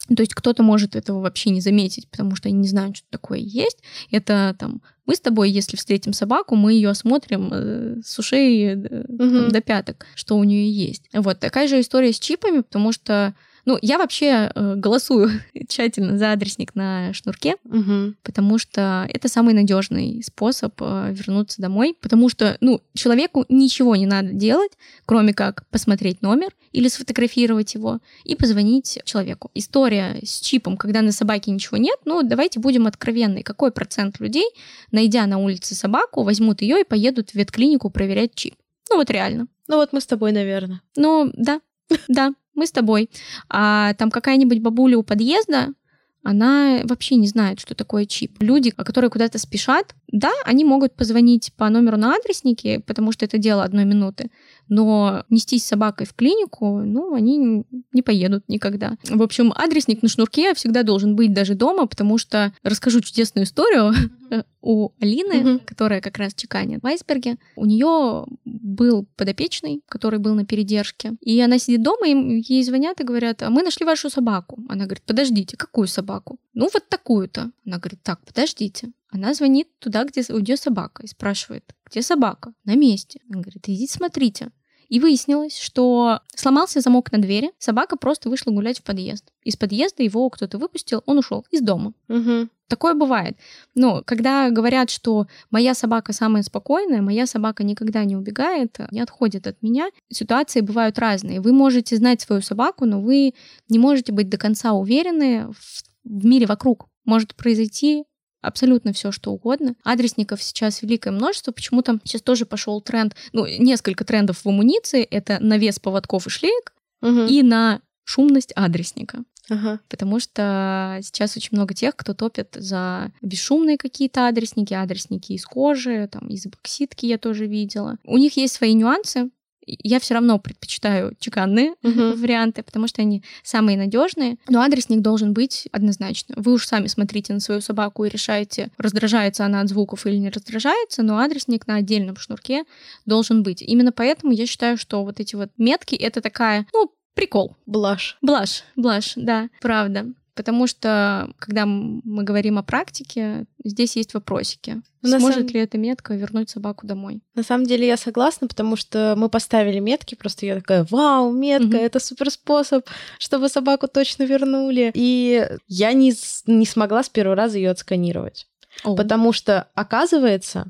То есть кто-то может этого вообще не заметить, потому что они не знают, что такое есть. Это там мы с тобой, если встретим собаку, мы ее осмотрим э, с ушей э, угу. там, до пяток, что у нее есть. Вот такая же история с чипами, потому что Ну, я вообще э, голосую тщательно за адресник на шнурке, Мгм. потому что это самый надежный способ э, вернуться домой, потому что, ну, человеку ничего не надо делать, кроме как посмотреть номер или сфотографировать его и позвонить человеку. История с чипом, когда на собаке ничего нет, ну, давайте будем откровенны. Какой процент людей, найдя на улице собаку, возьмут ее и поедут в ветклинику проверять чип? Ну, вот реально. Ну вот мы с тобой, наверное. Ну, да, да, мы с тобой. А там какая-нибудь бабуля у подъезда, она вообще не знает, что такое чип. Люди, которые куда-то спешат, да, они могут позвонить по номеру на адреснике, потому что это дело одной минуты, но нестись с собакой в клинику, ну, они не поедут никогда. В общем, адресник на шнурке всегда должен быть даже дома, потому что расскажу чудесную историю у Алины, которая как раз чеканит в айсберге. У нее был подопечный, который был на передержке, и она сидит дома, и ей звонят и говорят, а мы нашли вашу собаку. Она говорит, подождите, какую собаку? Ну, вот такую-то. Она говорит, так, подождите. Она звонит туда, где у нее собака, и спрашивает, где собака? На месте. Она говорит, идите смотрите. И выяснилось, что сломался замок на двери, собака просто вышла гулять в подъезд. Из подъезда его кто-то выпустил, он ушел из дома. Мгм. Такое бывает. Но когда говорят, что моя собака самая спокойная, моя собака никогда не убегает, не отходит от меня, ситуации бывают разные. Вы можете знать свою собаку, но вы не можете быть до конца уверены в, в мире вокруг. Может произойти абсолютно все, что угодно. Адресников сейчас великое множество. Почему-то сейчас тоже пошел тренд, ну, несколько трендов в амуниции. Это на вес поводков и шлеек Мгм. и на шумность адресника Ага. потому что сейчас очень много тех, кто топит за бесшумные какие-то адресники, адресники из кожи, там, из эпоксидки я тоже видела. У них есть свои нюансы. Я все равно предпочитаю чеканные Мгм. варианты, потому что они самые надежные. Но адресник должен быть однозначно. Вы уж сами смотрите на свою собаку и решаете, раздражается она от звуков или не раздражается, но адресник на отдельном шнурке должен быть. Именно поэтому я считаю, что вот эти вот метки — это такая, ну, прикол. Блажь. Блажь, блажь, да, правда. Потому что, когда мы говорим о практике, здесь есть вопросики. На Сможет самом- ли эта метка вернуть собаку домой? На самом деле я согласна, потому что мы поставили метки, просто я такая, вау, метка, Мгм. это супер способ, чтобы собаку точно вернули. И я не, не смогла с первого раза ее отсканировать. Потому что, оказывается,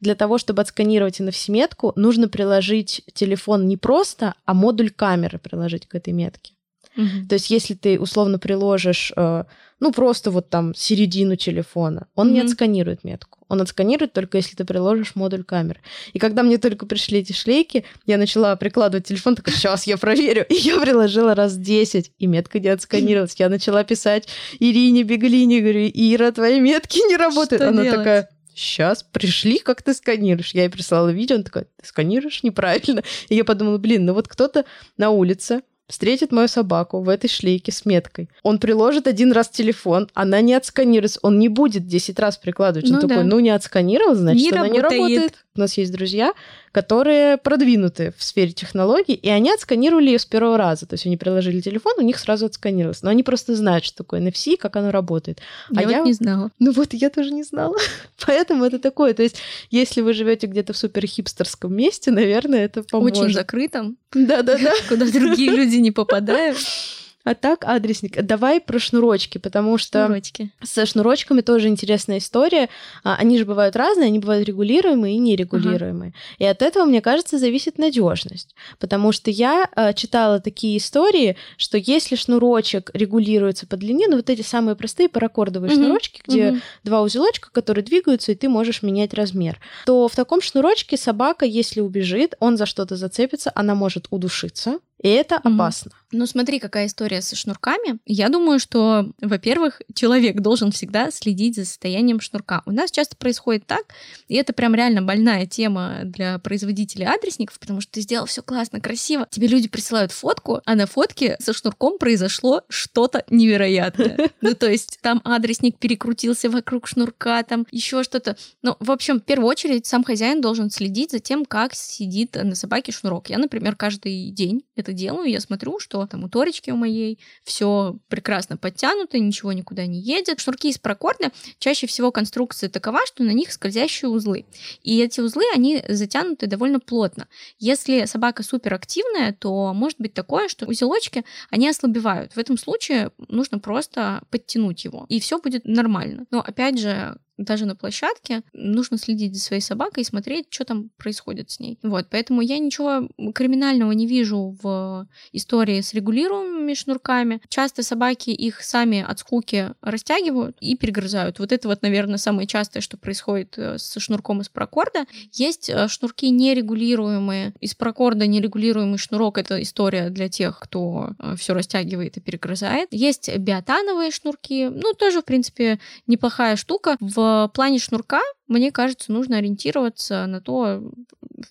для того, чтобы отсканировать NFC-метку, нужно приложить телефон не просто, а модуль камеры приложить к этой метке. Мгм. То есть, если ты условно приложишь, э, ну, просто вот там середину телефона, он не Мгм. отсканирует метку. Он отсканирует только если ты приложишь модуль камеры. И когда мне только пришли эти шлейки, я начала прикладывать телефон, такая, сейчас я проверю. И я приложила раз 10, и метка не отсканировалась. Я начала писать Ирине Беглине, говорю, Ира, твои метки не работают. Что Она делать? такая, сейчас пришли, как ты сканируешь. Я ей прислала видео, она такая, ты сканируешь неправильно. И я подумала, блин, ну вот кто-то на улице встретит мою собаку в этой шлейке с меткой. Он приложит один раз телефон, она не отсканируется, он не будет 10 раз прикладывать. Он Ну такой, да. ну не отсканировал, значит, Не она не работает. У нас есть друзья, которые продвинуты в сфере технологий, и они отсканировали ее с первого раза. То есть они приложили телефон, у них сразу отсканировалось. Но они просто знают, что такое NFC, как оно работает. Я а вот я- не знала. Ну вот я тоже не знала. Поэтому это такое. То есть, если вы живете где-то в супер хипстерском месте, наверное, это поможет. Очень закрытом, Да-да-да. куда другие люди не попадают. А так, адресник. Давай про шнурочки, потому что Шнурочки. со шнурочками тоже интересная история. А, Они же бывают разные, они бывают регулируемые и нерегулируемые. И от этого, мне кажется, зависит надежность. Потому что я а, читала такие истории, что если шнурочек регулируется по длине, ну вот эти самые простые паракордовые Мгм, шнурочки, где Мгм. два узелочка, которые двигаются, и ты можешь менять размер, то в таком шнурочке собака, если убежит, он за что-то зацепится, она может удушиться, и это Мгм. опасно. Ну, смотри, какая история со шнурками. Я думаю, что, во-первых, человек должен всегда следить за состоянием шнурка. У нас часто происходит так, и это прям реально больная тема для производителей адресников, потому что ты сделал все классно, красиво. Тебе люди присылают фотку, а на фотке со шнурком произошло что-то невероятное. Ну, то есть там адресник перекрутился вокруг шнурка, там еще что-то. Ну, в общем, в первую очередь сам хозяин должен следить за тем, как сидит на собаке шнурок. Я, например, каждый день, это это делаю, я смотрю, что там у Торечки у моей все прекрасно подтянуто, ничего никуда не едет. Шнурки из паракорда чаще всего конструкция такова, что на них скользящие узлы. И эти узлы, они затянуты довольно плотно. Если собака суперактивная, то может быть такое, что узелочки, они ослабевают. В этом случае нужно просто подтянуть его, и все будет нормально. Но опять же, даже на площадке, нужно следить за своей собакой и смотреть, что там происходит с ней. Вот, поэтому я ничего криминального не вижу в истории с регулируемыми шнурками. Часто собаки их сами от скуки растягивают и перегрызают. Вот это вот, наверное, самое частое, что происходит э, с шнурком из паракорда. Есть э, шнурки нерегулируемые. Из паракорда нерегулируемый шнурок — это история для тех, кто э, все растягивает и перегрызает. Есть биотановые шнурки. Ну, тоже, в принципе, неплохая штука. В в плане шнурка, мне кажется, нужно ориентироваться на то,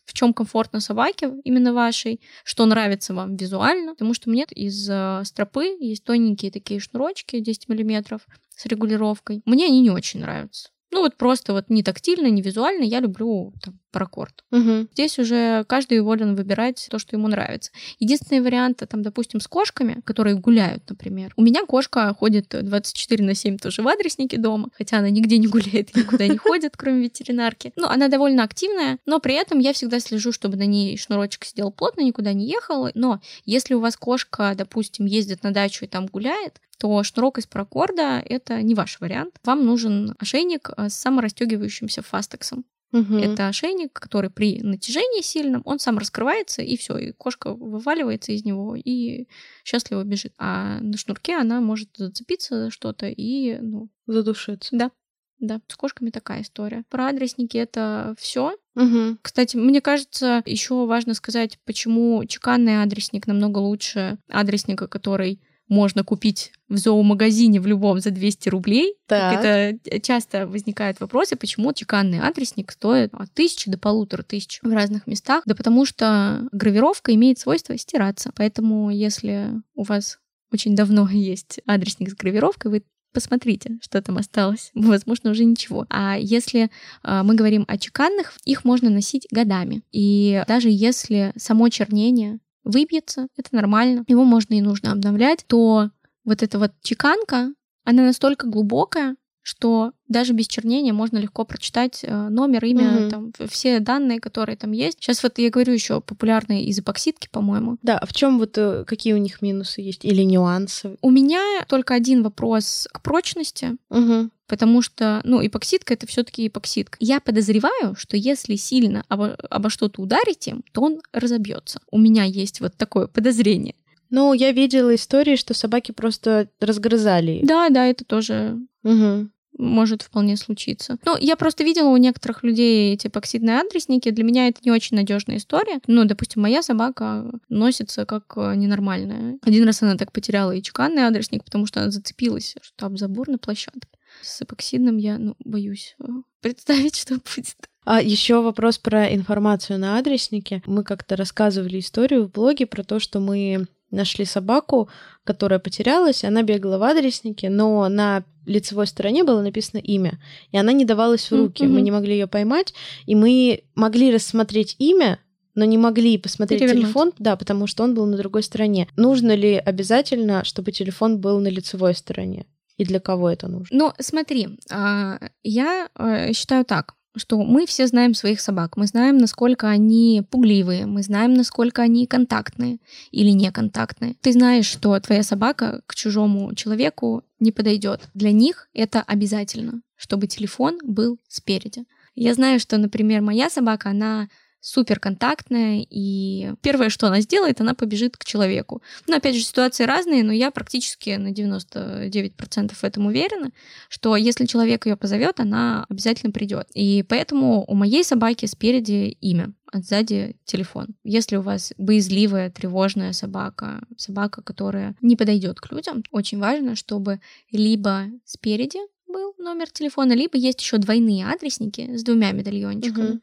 в чем комфортно собаке, именно вашей, что нравится вам визуально. Потому что мне из э, стропы есть тоненькие такие шнурочки 10 миллиметров с регулировкой. Мне они не очень нравятся. Ну вот просто вот не тактильно, не визуально, я люблю там, паракорд. Угу. Здесь уже каждый волен выбирать то, что ему нравится. Единственный вариант, там, допустим, с кошками, которые гуляют, например. У меня кошка ходит 24 на 7 тоже в адреснике дома, хотя она нигде не гуляет, никуда не ходит, кроме ветеринарки. Ну, она довольно активная, но при этом я всегда слежу, чтобы на ней шнурочек сидел плотно, никуда не ехал. Но если у вас кошка, допустим, ездит на дачу и там гуляет, то шнурок из паракорда — это не ваш вариант. Вам нужен ошейник с саморастегивающимся фастексом. Угу. Это ошейник, который при натяжении сильном, он сам раскрывается, и все, и кошка вываливается из него и счастливо бежит. А на шнурке она может зацепиться за что-то и, ну... Задушиться. Да. Да, с кошками такая история. Про адресники это все. Угу. Кстати, мне кажется, еще важно сказать, почему чеканный адресник намного лучше адресника, который можно купить в зоомагазине в любом за 200 рублей. Так. Это часто возникают вопросы, почему чеканный адресник стоит от тысячи до полутора тысяч в разных местах. Да потому что гравировка имеет свойство стираться. Поэтому если у вас очень давно есть адресник с гравировкой, вы посмотрите, что там осталось. Возможно, уже ничего. А если э, мы говорим о чеканных, их можно носить годами. И даже если само чернение выбьется, это нормально, его можно и нужно обновлять, то вот эта вот чеканка, она настолько глубокая, что даже без чернения можно легко прочитать э, номер, имя, угу. там все данные, которые там есть. Сейчас вот я говорю еще популярные из эпоксидки, по-моему. Да, а в чем вот э, какие у них минусы есть или нюансы? У меня только один вопрос к прочности. Угу. Потому что, ну, эпоксидка это все-таки эпоксидка. Я подозреваю, что если сильно обо, обо что-то ударить им, то он разобьется. У меня есть вот такое подозрение. Ну, я видела истории, что собаки просто разгрызали. Да, да, это тоже угу может вполне случиться. Ну, я просто видела у некоторых людей эти эпоксидные адресники. Для меня это не очень надежная история. Ну, допустим, моя собака носится как э, ненормальная. Один раз она так потеряла и чеканный адресник, потому что она зацепилась, что об забор на площадке. С эпоксидным я, ну, боюсь э, представить, что будет. А еще вопрос про информацию на адреснике. Мы как-то рассказывали историю в блоге про то, что мы нашли собаку, которая потерялась, она бегала в адреснике, но на лицевой стороне было написано имя, и она не давалась в руки. Mm-hmm. Мы не могли ее поймать, и мы могли рассмотреть имя, но не могли посмотреть Перевернуть. телефон, да, потому что он был на другой стороне. Нужно ли обязательно, чтобы телефон был на лицевой стороне? И для кого это нужно? Ну, смотри, а, я э, считаю так что мы все знаем своих собак, мы знаем, насколько они пугливые, мы знаем, насколько они контактные или неконтактные. Ты знаешь, что твоя собака к чужому человеку не подойдет. Для них это обязательно, чтобы телефон был спереди. Я знаю, что, например, моя собака, она супер контактная, и первое, что она сделает, она побежит к человеку. Но опять же, ситуации разные, но я практически на 99% в этом уверена, что если человек ее позовет, она обязательно придет. И поэтому у моей собаки спереди имя, а сзади телефон. Если у вас боязливая, тревожная собака, собака, которая не подойдет к людям, очень важно, чтобы либо спереди был номер телефона, либо есть еще двойные адресники с двумя медальончиками. Угу.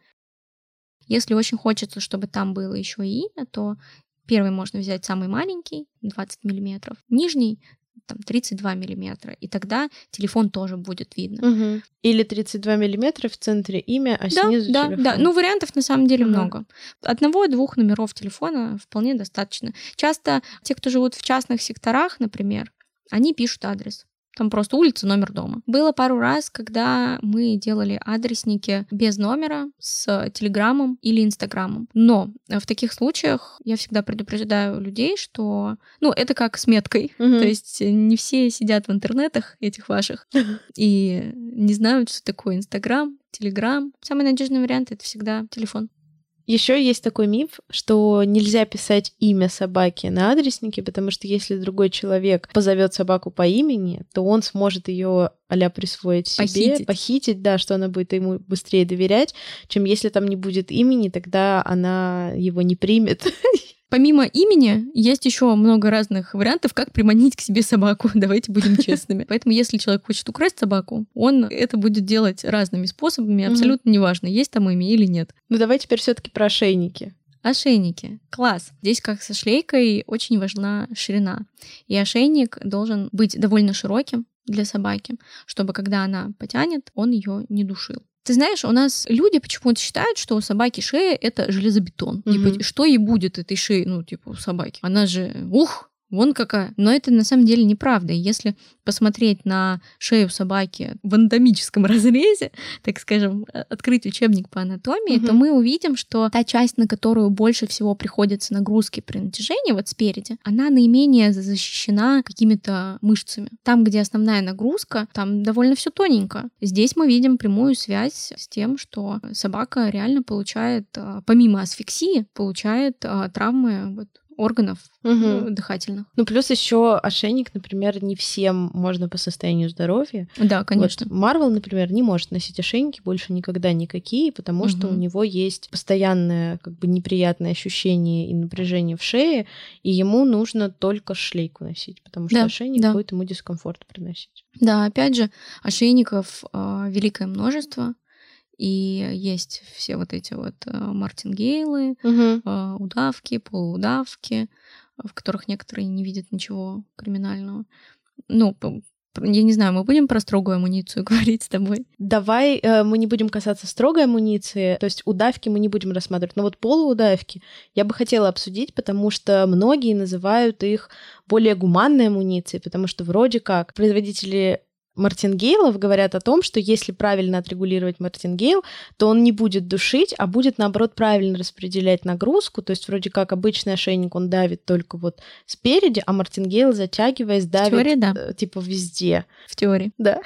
Если очень хочется, чтобы там было еще и имя, то первый можно взять самый маленький, 20 миллиметров, нижний там 32 миллиметра, и тогда телефон тоже будет видно. Угу. Или 32 миллиметра в центре имя, а да, снизу да, телефон. Да, ну вариантов на самом деле Ага. много. Одного-двух номеров телефона вполне достаточно. Часто те, кто живут в частных секторах, например, они пишут адрес. Там просто улица, номер дома. Было пару раз, когда мы делали адресники без номера с телеграммом или инстаграмом. Но в таких случаях я всегда предупреждаю людей, что, ну, это как с меткой. Мгм. То есть не все сидят в интернетах этих ваших и не знают, что такое Инстаграм, Телеграм. Самый надежный вариант это всегда телефон. Еще есть такой миф, что нельзя писать имя собаки на адреснике, потому что если другой человек позовет собаку по имени, то он сможет ее а присвоить себе, Похитить. похитить, да, что она будет ему быстрее доверять, чем если там не будет имени, тогда она его не примет. Помимо имени, есть еще много разных вариантов, как приманить к себе собаку. Давайте будем честными. Поэтому, если человек хочет украсть собаку, он это будет делать разными способами, абсолютно неважно, есть там имя или нет. Ну давай теперь все-таки про ошейники. Ошейники. Класс. Здесь, как со шлейкой, очень важна ширина. И ошейник должен быть довольно широким для собаки, чтобы когда она потянет, он ее не душил. Ты знаешь, у нас люди почему-то считают, что у собаки шея — это железобетон. Мгм. Типа, что ей будет этой шеи, ну, типа, у собаки? Она же, ух, вон какая. Но это на самом деле неправда. Если посмотреть на шею собаки в анатомическом разрезе, так скажем, э, открыть учебник по анатомии, то Мгм. мы увидим, что та часть, на которую больше всего приходится нагрузки при натяжении, вот спереди, она наименее защищена какими-то мышцами. Там, где основная нагрузка, там довольно все тоненько. Здесь мы видим прямую связь с тем, что собака реально получает, а, помимо асфиксии, получает а, травмы вот, органов э, дыхательных. Ну, плюс еще ошейник, например, не всем можно по состоянию здоровья. Да, конечно. Вот Марвел, например, не может носить ошейники больше никогда никакие, потому что у него есть постоянное как бы неприятное ощущение и напряжение в шее, и ему нужно только шлейку носить, потому что Да, ошейник да. будет ему дискомфорт приносить. Да, опять же, ошейников а, великое множество, и есть все вот эти вот а, мартингейлы, а, удавки, полуудавки, в которых некоторые не видят ничего криминального. Ну, я не знаю, мы будем про строгую амуницию говорить с тобой? Давай э, мы не будем касаться строгой амуниции, то есть удавки мы не будем рассматривать, но вот полуудавки я бы хотела обсудить, потому что многие называют их более гуманной амуницией, потому что вроде как производители мартингейлов говорят о том, что если правильно отрегулировать мартингейл, то он не будет душить, а будет, наоборот, правильно распределять нагрузку. То есть вроде как обычный ошейник, он давит только вот спереди, а мартингейл, затягиваясь, давит теории, да. э, типа везде. В теории. Да.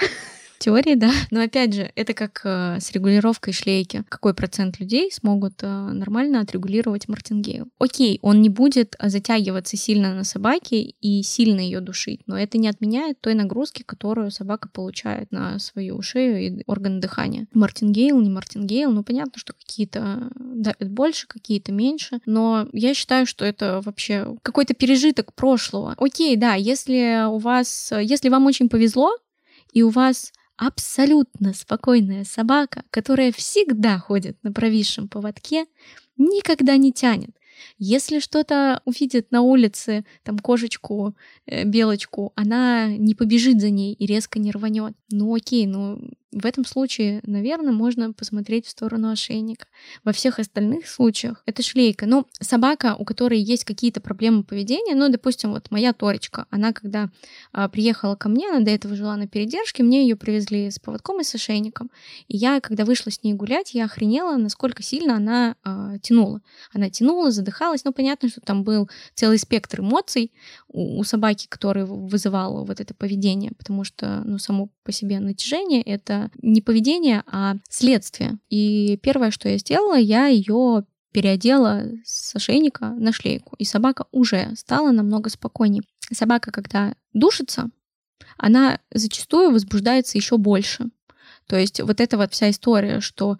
Теории, да. Но опять же, это как э, с регулировкой шлейки. Какой процент людей смогут э, нормально отрегулировать мартингейл? Окей, он не будет э, затягиваться сильно на собаке и сильно ее душить, но это не отменяет той нагрузки, которую собака получает на свою шею и органы дыхания. Мартингейл, не мартингейл, ну понятно, что какие-то давят больше, какие-то меньше, но я считаю, что это вообще какой-то пережиток прошлого. Окей, да, если у вас, если вам очень повезло, и у вас абсолютно спокойная собака, которая всегда ходит на провисшем поводке, никогда не тянет. Если что-то увидит на улице, там кошечку, э, белочку, она не побежит за ней и резко не рванет. Ну окей, ну в этом случае, наверное, можно посмотреть в сторону ошейника. Во всех остальных случаях это шлейка. Ну, собака, у которой есть какие-то проблемы поведения, ну, допустим, вот моя Торечка, она когда а, приехала ко мне, она до этого жила на передержке, мне ее привезли с поводком и с ошейником. И я, когда вышла с ней гулять, я охренела, насколько сильно она а, тянула. Она тянула, задыхалась. Ну, понятно, что там был целый спектр эмоций у, у собаки, который вызывал вот это поведение, потому что, ну, само по себе натяжение — это не поведение, а следствие. И первое, что я сделала, я ее переодела с ошейника на шлейку, и собака уже стала намного спокойнее. Собака, когда душится, она зачастую возбуждается еще больше. То есть вот эта вот вся история, что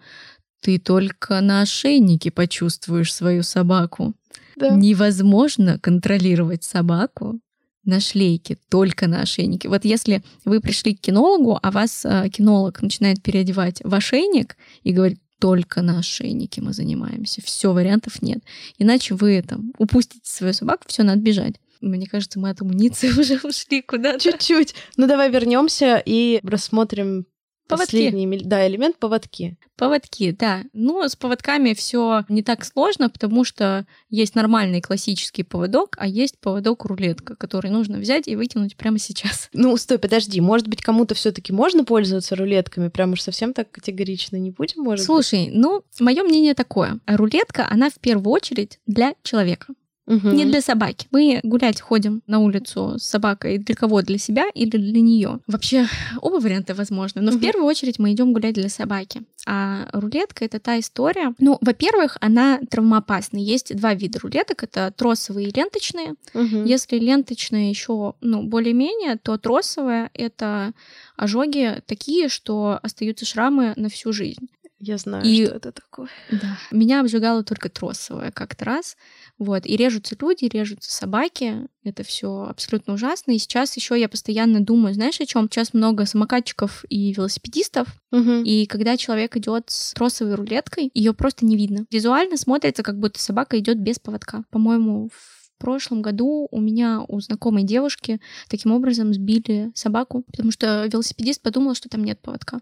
ты только на ошейнике почувствуешь свою собаку. Да. Невозможно контролировать собаку на шлейке, только на ошейнике. Вот если вы пришли к кинологу, а вас э, кинолог начинает переодевать в ошейник и говорит, только на ошейнике мы занимаемся, все, вариантов нет. Иначе вы там упустите свою собаку, все, надо бежать. Мне кажется, мы от амуниции уже ушли куда-то. Чуть-чуть. Ну давай вернемся и рассмотрим Поводки. последний да, элемент поводки. Поводки, да. Ну, с поводками все не так сложно, потому что есть нормальный классический поводок, а есть поводок рулетка, который нужно взять и выкинуть прямо сейчас. Ну, стой, подожди, может быть, кому-то все-таки можно пользоваться рулетками? Прям уж совсем так категорично не будем, может Слушай, быть? ну, мое мнение такое. Рулетка, она в первую очередь для человека. Угу. Не для собаки. Мы гулять ходим на улицу с собакой для кого? Для себя или для нее? Вообще оба варианта возможны. Но угу. в первую очередь мы идем гулять для собаки. А рулетка это та история. Ну, во-первых, она травмоопасна. Есть два вида рулеток: это тросовые и ленточные. Угу. Если ленточные еще ну, более-менее, то тросовая это ожоги такие, что остаются шрамы на всю жизнь. Я знаю, и, что это такое. Да. Меня обжигало только тросовое как-то раз. Вот. И режутся люди, режутся собаки. Это все абсолютно ужасно. И сейчас еще я постоянно думаю, знаешь, о чем? Сейчас много самокатчиков и велосипедистов. Угу. И когда человек идет с тросовой рулеткой, ее просто не видно. Визуально смотрится, как будто собака идет без поводка. По-моему, в прошлом году у меня у знакомой девушки таким образом сбили собаку, потому что велосипедист подумал, что там нет поводка.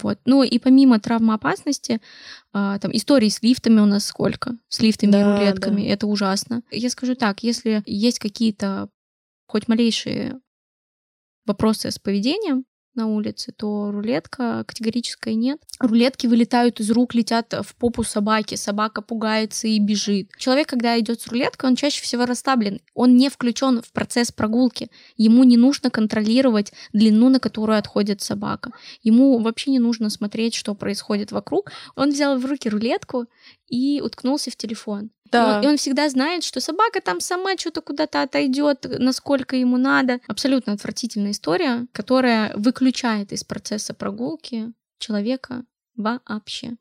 Вот. Ну и помимо травмоопасности, а, там истории с лифтами у нас сколько? С лифтами да, и рулетками. Да. Это ужасно. Я скажу так, если есть какие-то хоть малейшие вопросы с поведением, на улице, то рулетка категорическая нет. Рулетки вылетают из рук, летят в попу собаки, собака пугается и бежит. Человек, когда идет с рулеткой, он чаще всего расслаблен, он не включен в процесс прогулки. Ему не нужно контролировать длину, на которую отходит собака. Ему вообще не нужно смотреть, что происходит вокруг. Он взял в руки рулетку и уткнулся в телефон. Да. И, он, и он всегда знает, что собака там сама что-то куда-то отойдет, насколько ему надо. Абсолютно отвратительная история, которая выключает из процесса прогулки человека вообще.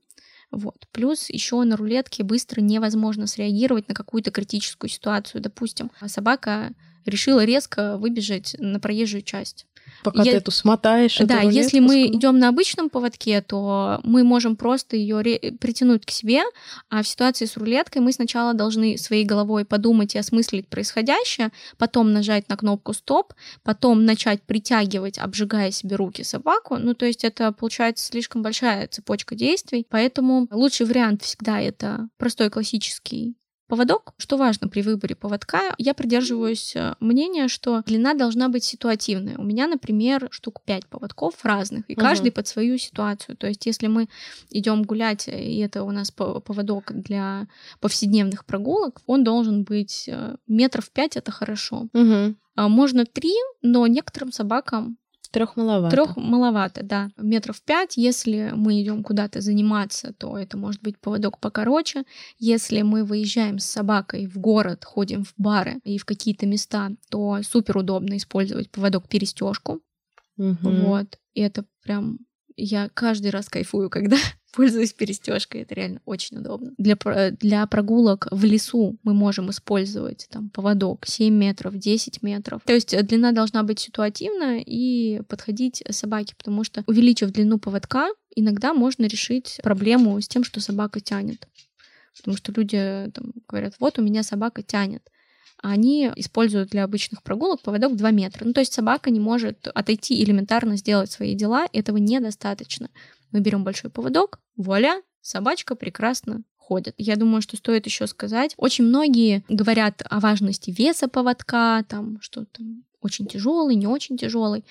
Вот. Плюс еще на рулетке быстро невозможно среагировать на какую-то критическую ситуацию. Допустим, собака решила резко выбежать на проезжую часть. Пока я... ты эту смотаешь. Да, эту если мы идем на обычном поводке, то мы можем просто ее ре... притянуть к себе, а в ситуации с рулеткой мы сначала должны своей головой подумать и осмыслить происходящее, потом нажать на кнопку стоп, потом начать притягивать, обжигая себе руки собаку. Ну, то есть это получается слишком большая цепочка действий, поэтому лучший вариант всегда это простой классический Поводок, что важно при выборе поводка, я придерживаюсь э, мнения, что длина должна быть ситуативная. У меня, например, штук 5 поводков разных, и угу. каждый под свою ситуацию. То есть, если мы идем гулять, и это у нас поводок для повседневных прогулок, он должен быть э, метров 5, это хорошо. Угу. Можно три, но некоторым собакам Трех маловато. Трех маловато, да. Метров пять. Если мы идем куда-то заниматься, то это может быть поводок покороче. Если мы выезжаем с собакой в город, ходим в бары и в какие-то места, то супер удобно использовать поводок перестежку. Угу. Вот. И это прям я каждый раз кайфую, когда пользуюсь перестежкой. Это реально очень удобно. Для, для прогулок в лесу мы можем использовать там поводок 7 метров, 10 метров. То есть длина должна быть ситуативна и подходить собаке, потому что увеличив длину поводка, иногда можно решить проблему с тем, что собака тянет. Потому что люди там, говорят, вот у меня собака тянет они используют для обычных прогулок поводок 2 метра. Ну, то есть собака не может отойти элементарно сделать свои дела, этого недостаточно. Мы берем большой поводок, вуаля, собачка прекрасно ходит. Я думаю, что стоит еще сказать. Очень многие говорят о важности веса поводка, там что там очень тяжелый, не очень тяжелый.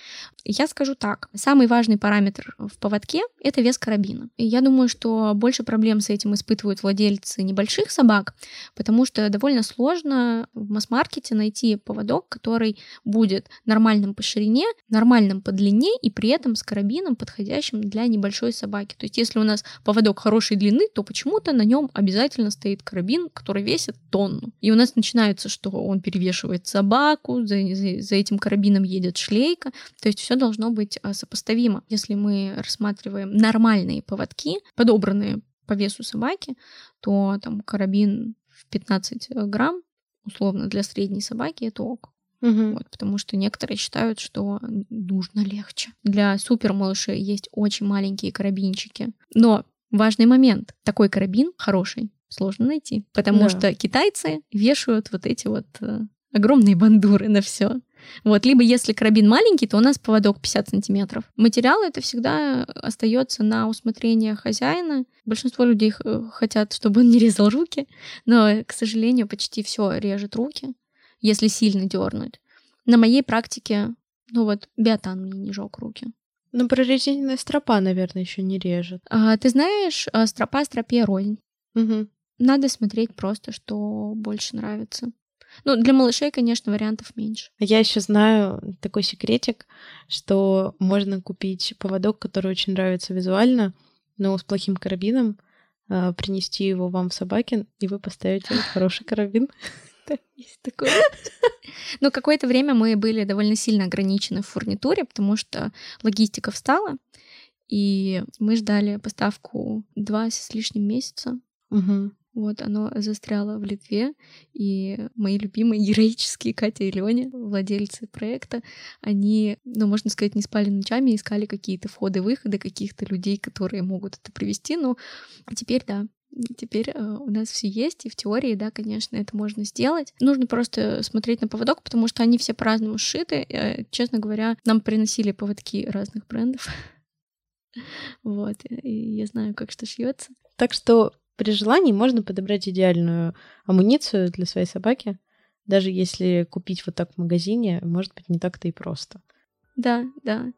Я скажу так, самый важный параметр в поводке — это вес карабина. И я думаю, что больше проблем с этим испытывают владельцы небольших собак, потому что довольно сложно в масс-маркете найти поводок, который будет нормальным по ширине, нормальным по длине и при этом с карабином, подходящим для небольшой собаки. То есть если у нас поводок хорошей длины, то почему-то на нем обязательно стоит карабин, который весит тонну. И у нас начинается, что он перевешивает собаку, за, за, за этим карабином едет шлейка. То есть все должно быть а, сопоставимо. Если мы рассматриваем нормальные поводки, подобранные по весу собаки, то там карабин в 15 грамм, условно, для средней собаки это ок. Угу. Вот, потому что некоторые считают, что нужно легче. Для супер малышей есть очень маленькие карабинчики. Но важный момент. Такой карабин хороший сложно найти, потому да. что китайцы вешают вот эти вот э, огромные бандуры на все. Вот, либо если карабин маленький, то у нас поводок 50 сантиметров. Материал это всегда остается на усмотрение хозяина. Большинство людей хотят, чтобы он не резал руки, но, к сожалению, почти все режет руки, если сильно дернуть. На моей практике, ну вот, биотан мне не жег руки. Ну, прорезиненная стропа, наверное, еще не режет. А, ты знаешь, а, стропа стропе рознь. Угу. Надо смотреть просто, что больше нравится. Ну, для малышей, конечно, вариантов меньше. Я еще знаю такой секретик, что можно купить поводок, который очень нравится визуально, но с плохим карабином, а, принести его вам в собаке, и вы поставите хороший карабин. Есть такое. Но какое-то время мы были довольно сильно ограничены в фурнитуре, потому что логистика встала, и мы ждали поставку два с лишним месяца. Угу. Вот, оно застряло в Литве, и мои любимые героические Катя и Леня, владельцы проекта, они, ну, можно сказать, не спали ночами, искали какие-то входы-выходы каких-то людей, которые могут это привести. Ну, теперь, да, Теперь э, у нас все есть, и в теории, да, конечно, это можно сделать. Нужно просто смотреть на поводок, потому что они все по-разному сшиты. Э, честно говоря, нам приносили поводки разных брендов. Вот, и я знаю, как что шьется. Так что при желании можно подобрать идеальную амуницию для своей собаки, даже если купить вот так в магазине, может быть, не так-то и просто. Да, да.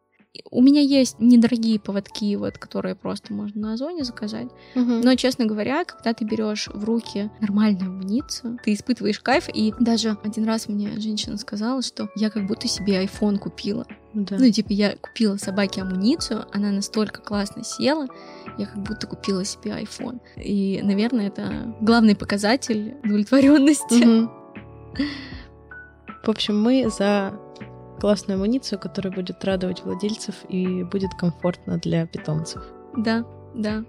У меня есть недорогие поводки, вот, которые просто можно на Озоне заказать. Угу. Но, честно говоря, когда ты берешь в руки нормальную амуницию, ты испытываешь кайф. И даже один раз мне женщина сказала, что я как будто себе iPhone купила. Да. Ну, типа, я купила собаке амуницию, она настолько классно села, я как будто купила себе iPhone. И, наверное, это главный показатель удовлетворенности. Угу. В общем, мы за классную амуницию, которая будет радовать владельцев и будет комфортно для питомцев. Да, да.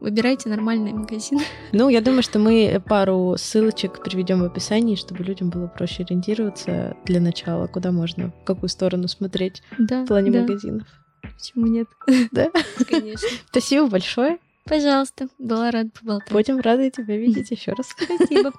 Выбирайте нормальный магазин. Ну, я думаю, что мы пару ссылочек приведем в описании, чтобы людям было проще ориентироваться для начала, куда можно, в какую сторону смотреть да, в плане да. магазинов. Почему нет? Да? Конечно. Спасибо большое. Пожалуйста, была рада поболтать. Будем рады тебя видеть еще раз. Спасибо.